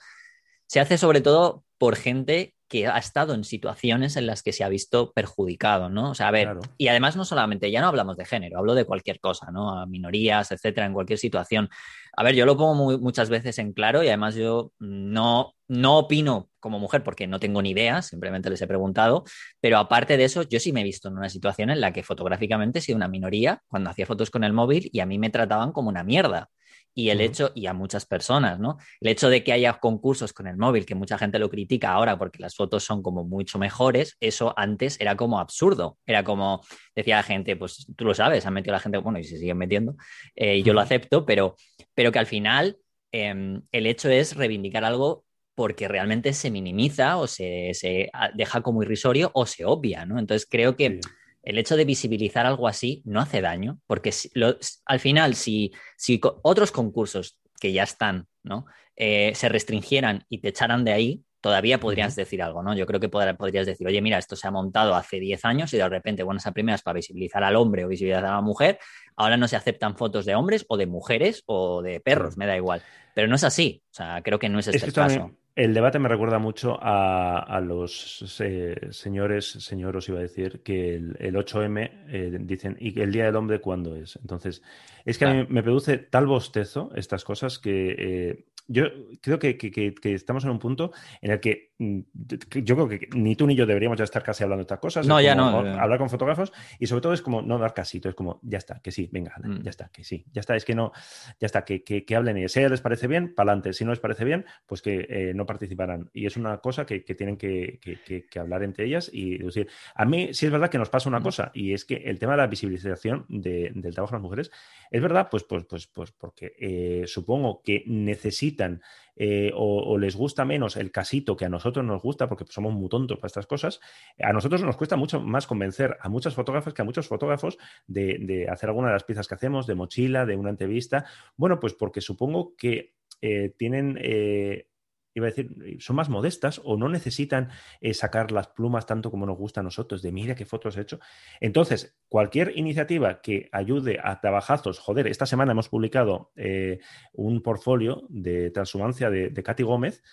se hace sobre todo por gente que ha estado en situaciones en las que se ha visto perjudicado, ¿no? O sea, a ver, y además no solamente, ya no hablamos de género, hablo de cualquier cosa, ¿no? A minorías, etcétera, en cualquier situación. A ver, yo lo pongo muchas veces en claro y además yo no, no opino como mujer porque no tengo ni idea, simplemente les he preguntado, pero aparte de eso, yo sí me he visto en una situación en la que fotográficamente he sido una minoría cuando hacía fotos con el móvil y a mí me trataban como una mierda. Y el hecho, y a muchas personas, ¿no? El hecho de que haya concursos con el móvil, que mucha gente lo critica ahora porque las fotos son como mucho mejores, eso antes era como absurdo. Era como, decía la gente, pues tú lo sabes, han metido la gente, bueno, y se siguen metiendo, eh, y yo lo acepto, pero, pero que al final em, el hecho es reivindicar algo porque realmente se minimiza o se, se deja como irrisorio o se obvia, ¿no? Entonces creo que Sí. El hecho de visibilizar algo así no hace daño, porque si- lo- al final, si, si co- otros concursos que ya están, ¿no? Eh, se restringieran y te echaran de ahí, todavía podrías decir algo, ¿no? Yo creo que podrá- podrías decir, oye, mira, esto se ha montado hace 10 años y de repente, buenas a primeras para visibilizar al hombre o visibilizar a la mujer, ahora no se aceptan fotos de hombres o de mujeres o de perros, me da igual. Pero no es así, o sea, creo que no es Es este que el caso. El debate me recuerda mucho a, a los eh, señores, señoros iba a decir, que el, el 8M eh, dicen, ¿y el Día del Hombre cuándo es? Entonces, es que a mí me produce tal bostezo estas cosas que eh, yo creo que, que- que- que estamos en un punto en el que yo creo que ni tú ni yo deberíamos ya estar casi hablando de estas cosas. No, ya no. eh. Hablar con fotógrafos y sobre todo es como no dar casito, es como, ya está, que sí, venga, Mm. ya está, que sí, ya está, es que no, ya está, que, que, que hablen y si a les parece bien, para adelante, si no les parece bien, pues que eh, no participarán. Y es una cosa que, que tienen que, que- que- que hablar entre ellas y decir, a mí sí es verdad que nos pasa una Mm. cosa y es que el tema de la visibilización de- del trabajo de las mujeres es verdad, pues, pues, pues, pues porque eh, supongo que necesitan eh, o, o les gusta menos el casito que a nosotros nos gusta, porque somos muy tontos para estas cosas, a nosotros nos cuesta mucho más convencer a muchas fotógrafas que a muchos fotógrafos de, de hacer alguna de las piezas que hacemos, de mochila, de una entrevista. Bueno, pues porque supongo que eh, tienen... eh, Iba a decir, son más modestas o no necesitan eh, sacar las plumas tanto como nos gusta a nosotros, de mira qué fotos he hecho. Entonces, cualquier iniciativa que ayude a trabajazos, joder, esta semana hemos publicado eh, un portfolio de transhumancia de, de Katy Gómez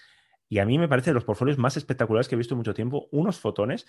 y a mí me parece de los portfolios más espectaculares que he visto en mucho tiempo, unos fotones.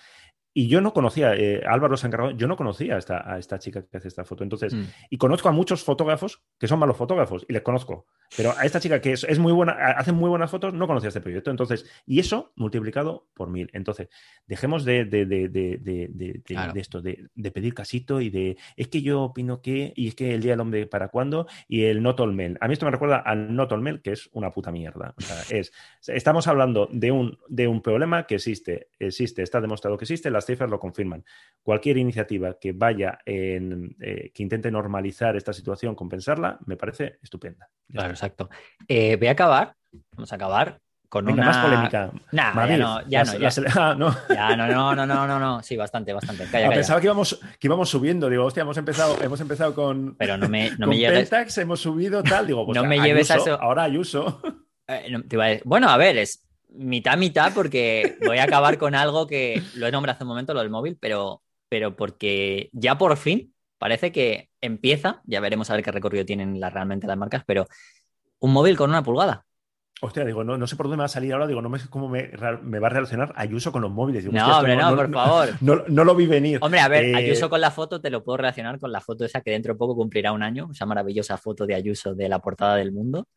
Y yo no conocía, eh, Álvaro encargado, yo no conocía a esta, a esta chica que hace esta foto. Entonces, Mm. y conozco a muchos fotógrafos que son malos fotógrafos y les conozco. Pero a esta chica que es, es muy buena, hace muy buenas fotos, no conocía este proyecto. Entonces, y eso multiplicado por mil. Entonces, dejemos de, de, de, de, Claro. esto, de, de pedir casito y de es que yo opino que, y es que el Día del Hombre para cuándo, y el Not All Men. A mí esto me recuerda al Not All Men, que es una puta mierda. O sea, es, estamos hablando de un, de un problema que existe, existe, está demostrado que existe, las cifras lo confirman. Cualquier iniciativa que vaya en, eh, que intente normalizar esta situación, compensarla, me parece estupenda. Ya Claro, exacto. Eh, voy a acabar, vamos a acabar con Venga, una... más polémica. Nah, ya Madrid, no, ya la- no, ya, ah, no. ya no, no, no, no, no, no, sí, bastante, bastante. Calla, Ah, calla. pensaba que íbamos, que íbamos subiendo. Digo, hostia, hemos empezado, hemos empezado con, Pero no me, no con me lleves... Pentax, hemos subido tal. Digo, pues No me lleves a eso. Ahora Ayuso. Eh, no, te iba a decir- Bueno, a ver, es mitad, mitad, porque voy a acabar con algo que lo he nombrado hace un momento, lo del móvil, pero, pero porque ya por fin parece que empieza, ya veremos a ver qué recorrido tienen las- realmente las marcas, pero un móvil con una pulgada. Hostia, digo, no, no sé por dónde me va a salir ahora. Digo, no sé cómo me, va a relacionar Ayuso con los móviles. Digo, No, hombre, no, por favor. No, no lo vi venir. Hombre, a ver, Eh, Ayuso con la foto te lo puedo relacionar con la foto esa que dentro de poco cumplirá un año, esa maravillosa foto de Ayuso de la portada del mundo.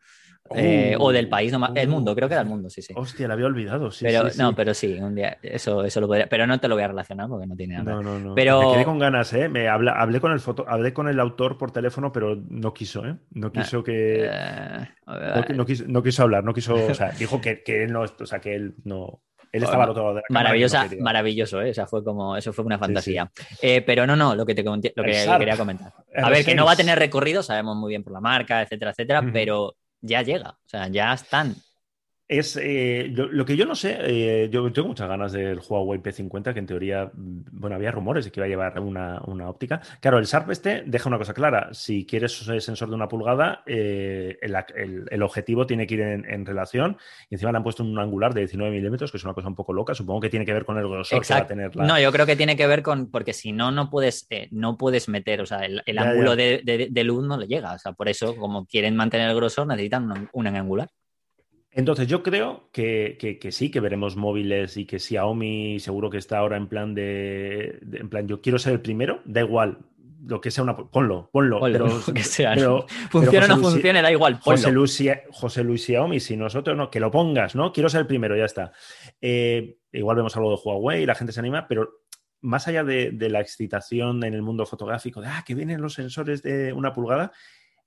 Eh, o del país, no el mundo, creo que era el mundo, sí, sí. Hostia, la había olvidado. Sí, pero sí, sí. no, pero sí, un día, eso, eso lo podría, pero no te lo voy a relacionar porque no tiene nada. No, no, no. Pero- Me quedé con ganas, ¿eh? Me habla- hablé, con el foto, hablé con el autor por teléfono, pero no quiso, ¿eh? No quiso que. Eh, No, quiso, no quiso hablar, no quiso. O sea, dijo que, que él no. O sea, que él no. Él estaba al otro lado de la cámara y no Maravillosa, maravilloso, ¿eh? O sea, fue como, eso fue una fantasía. Eh, pero no, no, lo que te lo que quería comentar. El A ver, que no va a tener recorrido, sabemos muy bien por la marca, etcétera, etcétera, pero ya llega. O sea, ya están. Es eh, lo, lo que yo no sé, eh, yo tengo muchas ganas del Huawei P50, que en teoría, mm, bueno, había rumores de que iba a llevar una, una óptica. Claro, el SARP este deja una cosa clara. Si quieres el sensor de una pulgada, eh, el, el- el objetivo tiene que ir en, en relación. Y encima le han puesto un angular de 19 milímetros, que es una cosa un poco loca. Supongo que tiene que ver con el grosor que va a Exacto. tener la. No, yo creo que tiene que ver con, porque si no, no puedes, eh, no puedes meter, o sea, el, el Ya, ángulo ya. De, de- de luz no le llega. O sea, por eso, como quieren mantener el grosor, necesitan un, un angular. Entonces, yo creo que, que- que sí, que veremos móviles y que Xiaomi seguro que está ahora en plan de, de- en plan, yo quiero ser el primero, da igual lo que sea una, ponlo, ponlo, Ponlo, pero, lo que sea, pero- Funciona o no José Luis- funcione, da igual. José ponlo. Luis, Xia- José Luis Xiaomi, si nosotros no, que lo pongas, ¿no? Quiero ser el primero, ya está. Eh, igual vemos algo de Huawei y la gente se anima, pero más allá de, de la excitación en el mundo fotográfico, de ah, que vienen los sensores de una pulgada,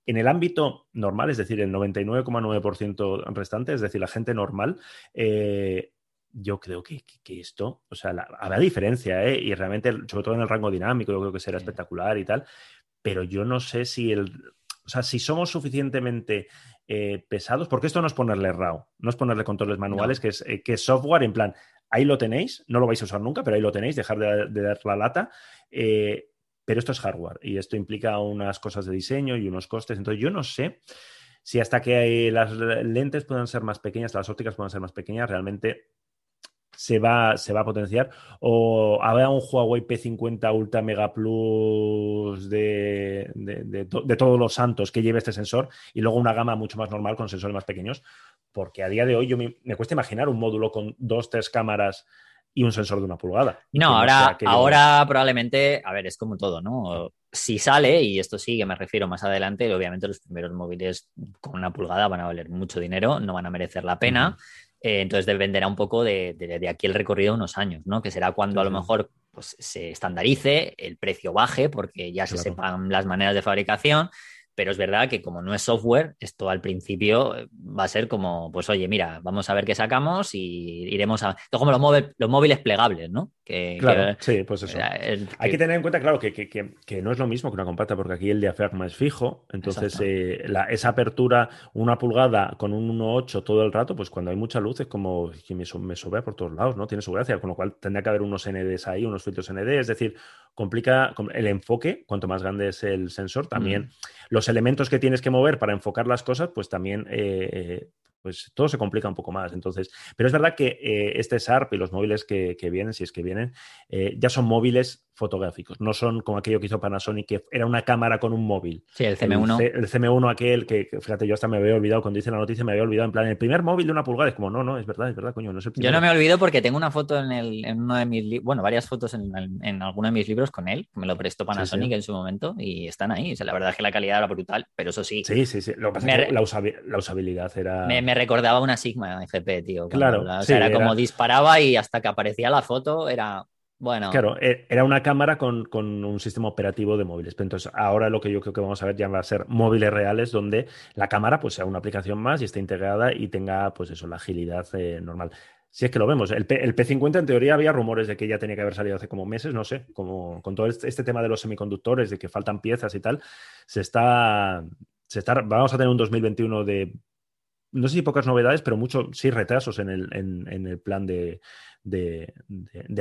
en el ámbito normal, es decir, el 99,9% restante, es decir, la gente normal, eh, yo creo que, que- que esto, o sea, la- habrá diferencia, ¿eh? Y realmente, sobre todo en el rango dinámico, yo creo que será Sí. espectacular y tal, pero yo no sé si el, o sea, si somos suficientemente eh, pesados, porque esto no es ponerle RAW, no es ponerle controles manuales, que, es, eh, que software en plan, ahí lo tenéis, no lo vais a usar nunca, pero ahí lo tenéis, dejar de, dar la lata. Eh, pero esto es hardware y esto implica unas cosas de diseño y unos costes. Entonces, yo no sé si hasta que las lentes puedan ser más pequeñas, las ópticas puedan ser más pequeñas, realmente se va, se va a potenciar. O habrá un Huawei P50 Ultra Mega Plus de, de, todos los santos que lleve este sensor y luego una gama mucho más normal con sensores más pequeños. Porque a día de hoy yo me, cuesta imaginar un módulo con dos, tres cámaras y un sensor de una pulgada. No, ahora, ahora probablemente, a ver, es como todo, ¿no? Si sale, y esto sí que me refiero más adelante, obviamente los primeros móviles con una pulgada van a valer mucho dinero, no van a merecer la pena. Eh, entonces dependerá un poco de, aquí el recorrido de unos años, ¿no? Que será cuando a lo mejor pues, se estandarice, el precio baje, porque ya se sepan las maneras de fabricación pero es verdad que como no es software, esto al principio eh, va a ser como, pues oye, mira, vamos a ver qué sacamos y iremos a... Esto como los, móviles, los móviles plegables, ¿no? Que, claro, sí, pues eso. Hay que tener en cuenta, claro, que, no es lo mismo que una compacta, porque aquí el diafragma es fijo, entonces eh, esa apertura, una pulgada con un 1.8 todo el rato, pues cuando hay mucha luz es como que me, sube por todos lados, ¿no? Tiene su gracia, con lo cual tendría que haber unos NDs ahí, unos filtros ND, es decir, complica el enfoque, cuanto más grande es el sensor, también mm. Los elementos que tienes que mover para enfocar las cosas, pues también eh, pues todo se complica un poco más. Entonces, pero es verdad que eh, este SARP y los móviles que, vienen, si es que vienen, eh, ya son móviles fotográficos, no son como aquello que hizo Panasonic, que era una cámara con un móvil. Sí, el CM1. El, CM1 aquel que, fíjate, yo hasta me había olvidado, cuando dice la noticia me había olvidado, en plan, el primer móvil de una pulgada, es como, no, no, es verdad, es verdad, coño, no es el Yo no me olvido porque tengo una foto en, el, en uno de mis bueno, varias fotos en, en, alguno de mis libros con él, me lo prestó Panasonic en su momento y están ahí. O sea, la verdad es que la calidad era brutal, pero eso sí. Sí, sí, sí. Lo que pasa es que la, usabilidad era... Me, recordaba una Sigma FP, tío. Claro. o sea, era, como disparaba y hasta que aparecía la foto era. Bueno. Claro, e, era una cámara con, un sistema operativo de móviles. Pero entonces, ahora lo que yo creo que vamos a ver ya va a ser móviles reales donde la cámara pues sea una aplicación más y esté integrada y tenga, pues eso, la agilidad eh, normal. Si es que lo vemos. El, P, el, P50 en teoría había rumores de que ya tenía que haber salido hace como meses, no sé, como con todo este, este tema de los semiconductores, de que faltan piezas y tal, se está, se está, vamos a tener un 2021 de no sé si pocas novedades, pero mucho, sí, retrasos en el, en, el plan de, de,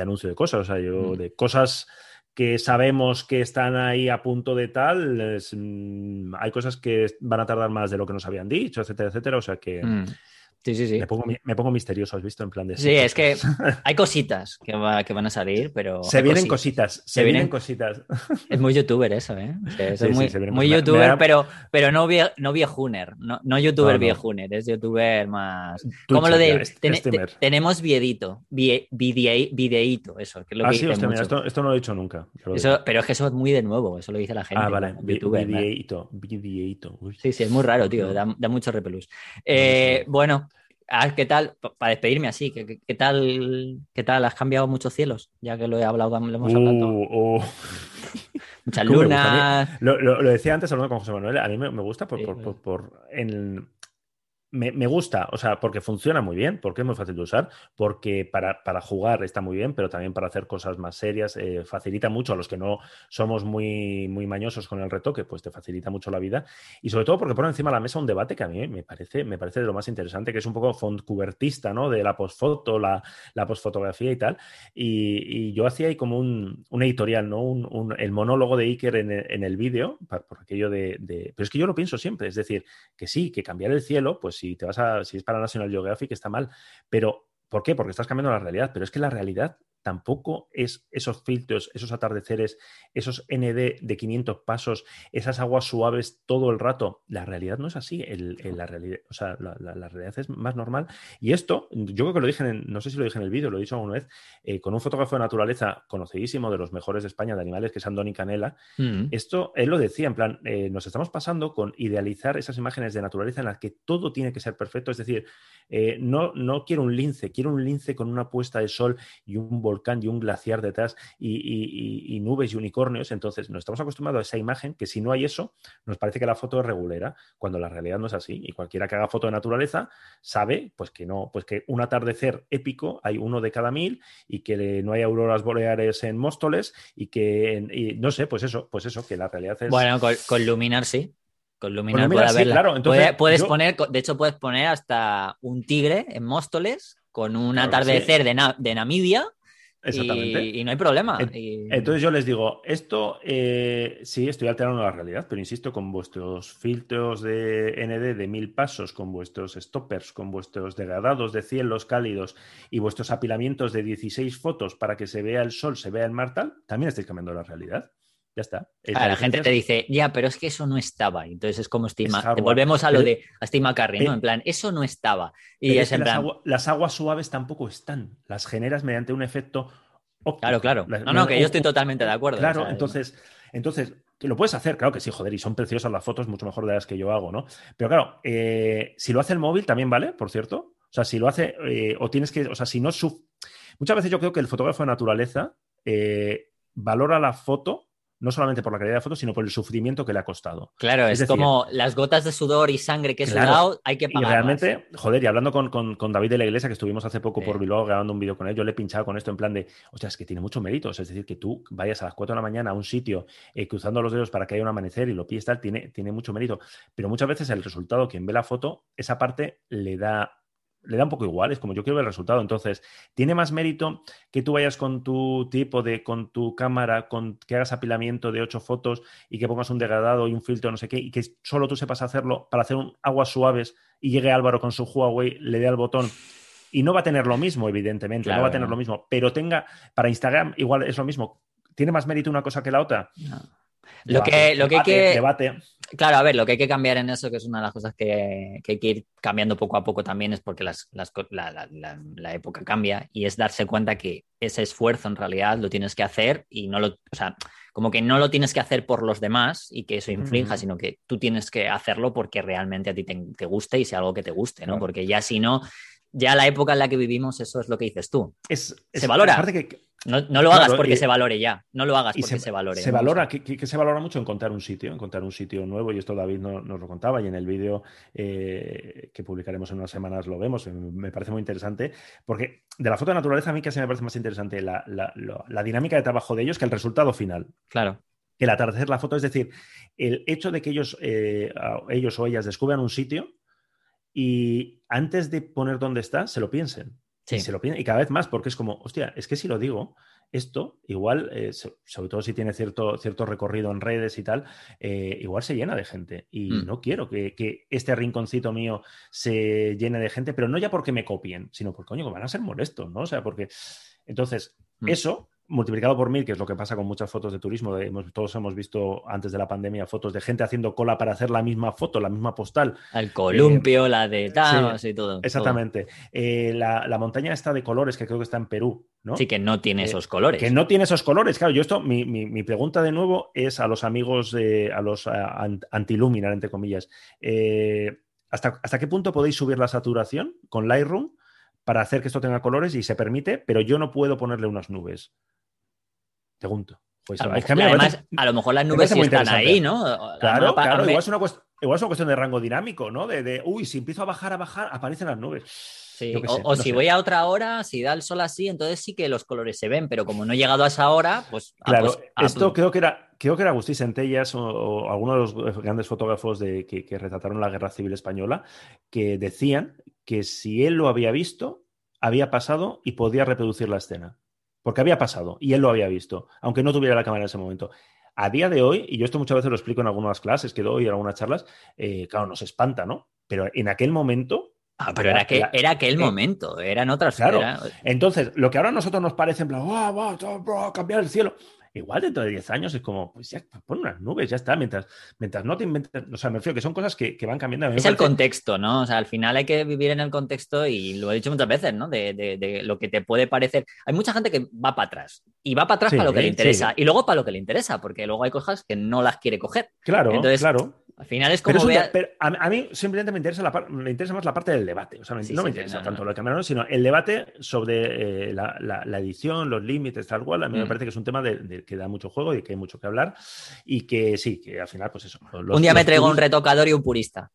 anuncio de cosas. O sea, yo, mm. de cosas que sabemos que están ahí a punto de tal, mm, hay cosas que van a tardar más de lo que nos habían dicho, etcétera, etcétera. O sea que. Mm. Sí, sí, sí. Me pongo, misterioso, has visto, en plan de... Sí, es que hay cositas que, que, van a salir, pero... Se vienen cositas, se, vienen, cositas. Es muy youtuber eso, ¿eh? es muy, muy youtuber, pero, pero no, vie, no viejuner, no, no youtuber viejuner, es youtuber más... como lo de... tenemos viedito, videíto, eso. Que es lo ah, que sí, hostia, mira, esto, esto, no lo he dicho nunca. Eso, pero es que eso es muy de nuevo, eso lo dice la gente. Ah, vale, videíto, videíto. Sí, sí, es muy raro, tío, da, da mucho repelús. Eh, bueno... Ah, ¿Qué tal? Para despedirme así, ¿qué, tal, ¿qué tal? ¿Has cambiado muchos cielos? Ya que lo he hablado, lo hemos hablado. Uh, uh. Muchas lunas. Lo, decía antes hablando con José Manuel, a mí me, gusta por, por, por, en, me, gusta, o sea, porque funciona muy bien, porque es muy fácil de usar, porque para, jugar está muy bien, pero también para hacer cosas más serias eh, facilita mucho a los que no somos muy, muy mañosos con el retoque, pues te facilita mucho la vida. Y sobre todo porque pone encima de la mesa un debate que a mí me parece, me parece de lo más interesante, que es un poco fontcubertista, ¿no? De la postfoto, la, la postfotografía y tal. Y, yo hacía ahí como un, editorial, ¿no? Un, el monólogo de Iker en, en el vídeo, por, aquello de, de... Pero es que yo lo pienso siempre, es decir, que sí, que cambiar el cielo, pues si te vas a, si es para National Geographic está mal, pero ¿por qué? Porque estás cambiando la realidad, pero es que la realidad tampoco es esos filtros, esos atardeceres, esos ND de 500 pasos, esas aguas suaves todo el rato. La realidad no es así. la, realidad, o sea, la, realidad es más normal. Y esto, yo creo que lo dije, en, no sé si lo dije en el vídeo, lo he dicho alguna vez, eh, con un fotógrafo de naturaleza conocidísimo de los mejores de España de animales, que es Andoni Canela. Mm. Esto, él lo decía, en plan, eh, nos estamos pasando con idealizar esas imágenes de naturaleza en las que todo tiene que ser perfecto. Es decir, eh, no, no quiero un lince, quiero un lince con una puesta de sol y un y un glaciar detrás y, nubes y unicornios. Entonces, nos estamos acostumbrados a esa imagen que si no hay eso, nos parece que la foto es regulera, cuando la realidad no es así. Y cualquiera que haga foto de naturaleza sabe pues que no, pues que un atardecer épico hay uno de cada mil y que no hay auroras boreales en Móstoles y que, no sé, pues eso, pues eso, que la realidad es... Bueno, con, Luminar sí. Con Luminar, Con Luminar puede sí, haberla. claro, entonces Puede- puedes yo- poner, de hecho, puedes poner hasta un tigre en Móstoles con un Claro atardecer de, de Namibia Exactamente. y, y no hay problema. Y- Entonces yo les digo, esto eh, sí, estoy alterando la realidad, pero insisto, con vuestros filtros de ND de mil pasos, con vuestros stoppers, con vuestros degradados de cielos cálidos y vuestros apilamientos de 16 fotos para que se vea el sol, se vea el mar tal, también estáis cambiando la realidad. Ya está. Eh, la gente te dice, ya, pero es que eso no estaba. Entonces es como Steve Es. Volvemos a lo de a Steve ¿no? En plan, eso no estaba. Y es las, aguas suaves tampoco están. Las generas mediante un efecto óptico. claro, claro. La- No, no, que yo estoy totalmente de acuerdo. Claro, o sea, entonces, entonces, que lo puedes hacer, claro que sí, joder, y son preciosas las fotos, mucho mejor de las que yo hago, ¿no? Pero claro, eh, si lo hace el móvil también vale, por cierto. O sea, si lo hace, eh, o tienes que, o sea, si no suf- Muchas veces yo creo que el fotógrafo de naturaleza eh, valora la foto no solamente por la calidad de la foto, sino por el sufrimiento que le ha costado. Claro, es, Es decir, como las gotas de sudor y sangre que he Claro. sudado, hay que Y pagarlas. realmente, joder, y hablando con, con- con David de la Iglesia, que estuvimos hace poco Sí. por Bilbao grabando un vídeo con él, yo le he pinchado con esto en plan de, o sea, es que tiene mucho mérito. Es decir, que tú vayas a las 4 de la mañana a un sitio eh, cruzando los dedos para que haya un amanecer y lo pilles tal, tiene, tiene mucho mérito. Pero muchas veces el resultado, quien ve la foto, esa parte le da. Le da un poco igual, es como yo quiero ver el resultado. Entonces, tiene más mérito que tú vayas con tu tipo de, con tu cámara, con que hagas apilamiento de ocho fotos y que pongas un degradado y un filtro, no sé qué, y que solo tú sepas hacerlo para hacer un aguas suaves y llegue Álvaro con su Huawei, le dé al botón. Y no va a tener lo mismo, evidentemente, Claro, no va a tener no. lo mismo, pero tenga, para Instagram igual es lo mismo. ¿Tiene más mérito una cosa que la otra? No. Lo que, lo que hay que. Debate. Claro, a ver, lo que hay que cambiar en eso, que es una de las cosas que, que hay que ir cambiando poco a poco también, es porque las- las la, la- la- la época cambia y es darse cuenta que ese esfuerzo en realidad lo tienes que hacer y no lo, o sea, como que no lo tienes que hacer por los demás y que eso inflinja, Ujú. sino que tú tienes que hacerlo porque realmente a ti te, te guste y sea algo que te guste, ¿no? Claro. Porque ya si no, ya la época en la que vivimos, eso es lo que dices tú. Es, es- Se valora. que, No, no lo hagas porque y- se valore ya, no lo hagas porque se, valore. Se valora, que, se valora mucho encontrar un sitio, encontrar un sitio nuevo, y esto David no- nos lo contaba, y en el vídeo eh, que publicaremos en unas semanas lo vemos, me, me parece muy interesante, porque de la foto de naturaleza a mí casi me parece más interesante la, la- la- la dinámica de trabajo de ellos que el resultado final. Claro. El atardecer la foto, es decir, el hecho de que ellos, eh, ellos o ellas descubran un sitio y antes de poner dónde está, se lo piensen. Sí. Y, se lo piensen, y cada vez más, porque es como, hostia, es que si lo digo, esto igual, eh, so- sobre todo si tiene cierto, cierto recorrido en redes y tal, eh, igual se llena de gente. Y Mm. no quiero que, que este rinconcito mío se llene de gente, pero no ya porque me copien, sino porque, coño, que van a ser molestos, ¿no? O sea, porque. Entonces, Mm. eso multiplicado por mil, que es lo que pasa con muchas fotos de turismo, hemos- todos hemos visto antes de la pandemia fotos de gente haciendo cola para hacer la misma foto, la misma postal, El columpio, la de Taos y todo. todo. Exactamente. Eh, la, la montaña está de colores, que creo que está en Perú, ¿no? Sí, que no tiene Eh, esos colores. Que no tiene esos colores. Claro, yo esto, mi, mi- mi pregunta de nuevo es a los amigos, de, a los an- anti-Luminar, entre comillas. Eh, ¿hasta, ¿Hasta qué punto podéis subir la saturación con Lightroom para hacer que esto tenga colores y se permite, pero yo no puedo ponerle unas nubes? Pregunto. Pues, A lo, mejor, además, parece- a lo mejor las nubes sí están ahí, ¿no? La Claro, claro, igual es, una cuest- igual es una cuestión de rango dinámico, ¿no? De, de, uy, si empiezo a bajar, a bajar, aparecen las nubes. sí, O, sé, o no si sé. voy a otra hora, si da el sol así, entonces sí que los colores se ven, pero como no he llegado a esa hora, pues. ah, Claro, pues- ah, esto pues- creo que era, creo que era Agustín Centellas o, o alguno de los grandes fotógrafos de, que, que retrataron la Guerra Civil Española, que decían que si él lo había visto, había pasado y podía reproducir la escena. Porque había pasado y él lo había visto, aunque no tuviera la cámara en ese momento. A día de hoy, y yo esto muchas veces lo explico en algunas clases que doy, en algunas charlas, eh, claro, nos espanta, ¿no? Pero en aquel momento Ah, pero era, que, era aquel eh, momento, eran otras. Claro. era- Entonces, lo que ahora a nosotros nos parece en plan, "Guau, guau, todo, guau, cambiar el cielo. Igual dentro de 10 años es como, pues ya, pon unas nubes, ya está, mientras, mientras no te inventes, o sea, me refiero que son cosas que, que van cambiando. Es el contexto, ¿no? O sea, al final hay que vivir en el contexto y lo he dicho muchas veces, ¿no? De, de- de lo que te puede parecer. Hay mucha gente que va para atrás y va para atrás Sí, para lo que le sí. interesa y luego para lo que le interesa, porque luego hay cosas que no las quiere coger. Claro, Entonces, claro. Al final es Pero, como un vea- pero a, a mí simplemente me interesa, la me interesa más la parte del debate. O sea, me- Sí, no me sí, sí, interesa no, tanto no. lo de Cameron, sino el debate sobre eh, la, la- la edición, los límites, tal cual. A mí me Mm. parece que es un tema de, de que da mucho juego y que hay mucho que hablar. Y que sí, que al final, pues eso. los- un día me traigo un retocador y un purista.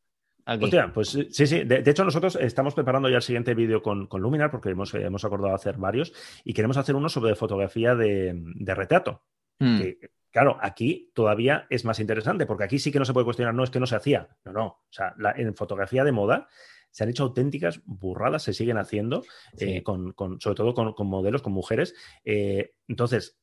Hostia, pues sí, sí. De, de hecho, nosotros estamos preparando ya el siguiente vídeo con, con Luminar porque hemos, eh, hemos acordado hacer varios y queremos hacer uno sobre fotografía de, de retrato. Hmm. Que, claro, aquí todavía es más interesante, porque aquí sí que no se puede cuestionar, no es que no se hacía. No, no. O sea, la- en fotografía de moda se han hecho auténticas burradas, se siguen haciendo, Sí. eh, con, con- sobre todo con, con modelos, con mujeres. Eh, entonces,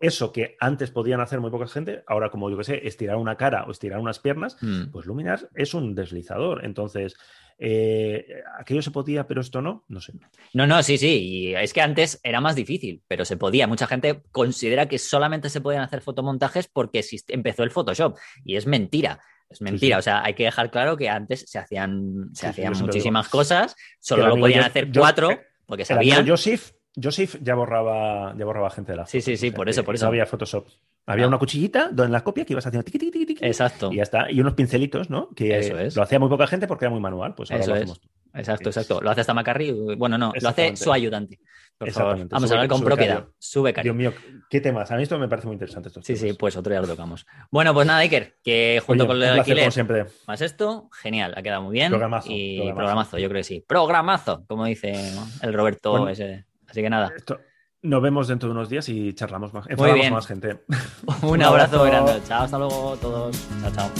eso que antes podían hacer muy poca gente, ahora como yo que sé, estirar una cara o estirar unas piernas, Mm. pues Luminar es un deslizador. Entonces, eh, aquello se podía, pero esto no, no sé. No, no, sí, sí. Y es que antes era más difícil, pero se podía. Mucha gente considera que solamente se podían hacer fotomontajes porque empezó el Photoshop. Y es mentira. Es mentira. sí. O sea, hay que dejar claro que antes se hacían, se Sí, hacían muchísimas cosas. Solo lo podían hacer cuatro porque sabían. Joseph, Joseph ya borraba, ya borraba gente de la Sí, sí, sí, por eso, por eso. No había Photoshop. Había Ah. una cuchillita donde en la copia que ibas haciendo tiqui, tiqui, tiqui, Exacto. y ya está. Y unos pincelitos, ¿no? Que Eso es. lo hacía muy poca gente porque era muy manual. Pues ahora Eso lo es. hacemos. Exacto, exacto. Lo hace hasta Macarri. Bueno, no, lo hace su ayudante. Por favor, vamos a hablar con su propiedad. becario. Su becario. Dios mío, qué temas. A mí esto me parece muy interesante. Estos Sí, sí, pues otro día lo tocamos. Bueno, pues nada, Iker, que junto Oye, con el placer, alquiler como siempre. más esto, genial, ha quedado muy bien. Programazo, y programazo. programazo. yo creo que sí. Programazo, como dice el Roberto Bueno. ese. Así que nada, Esto- nos vemos dentro de unos días y charlamos más. Enfadamos bien. más gente. un abrazo grande. Chao, hasta luego todos. Chao, chao.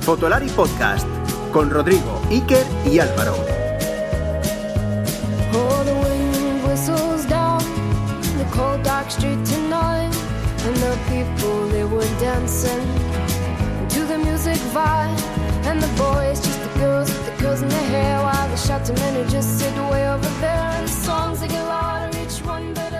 Fotolari Podcast con Rodrigo, Iker y Álvaro. The wind whistles down the cold dark street tonight, and the people they were dancing to the music vibe, and the boys just girls with the girls in their hair while they shout to men who just sit way over there. And the songs they get louder, each one better.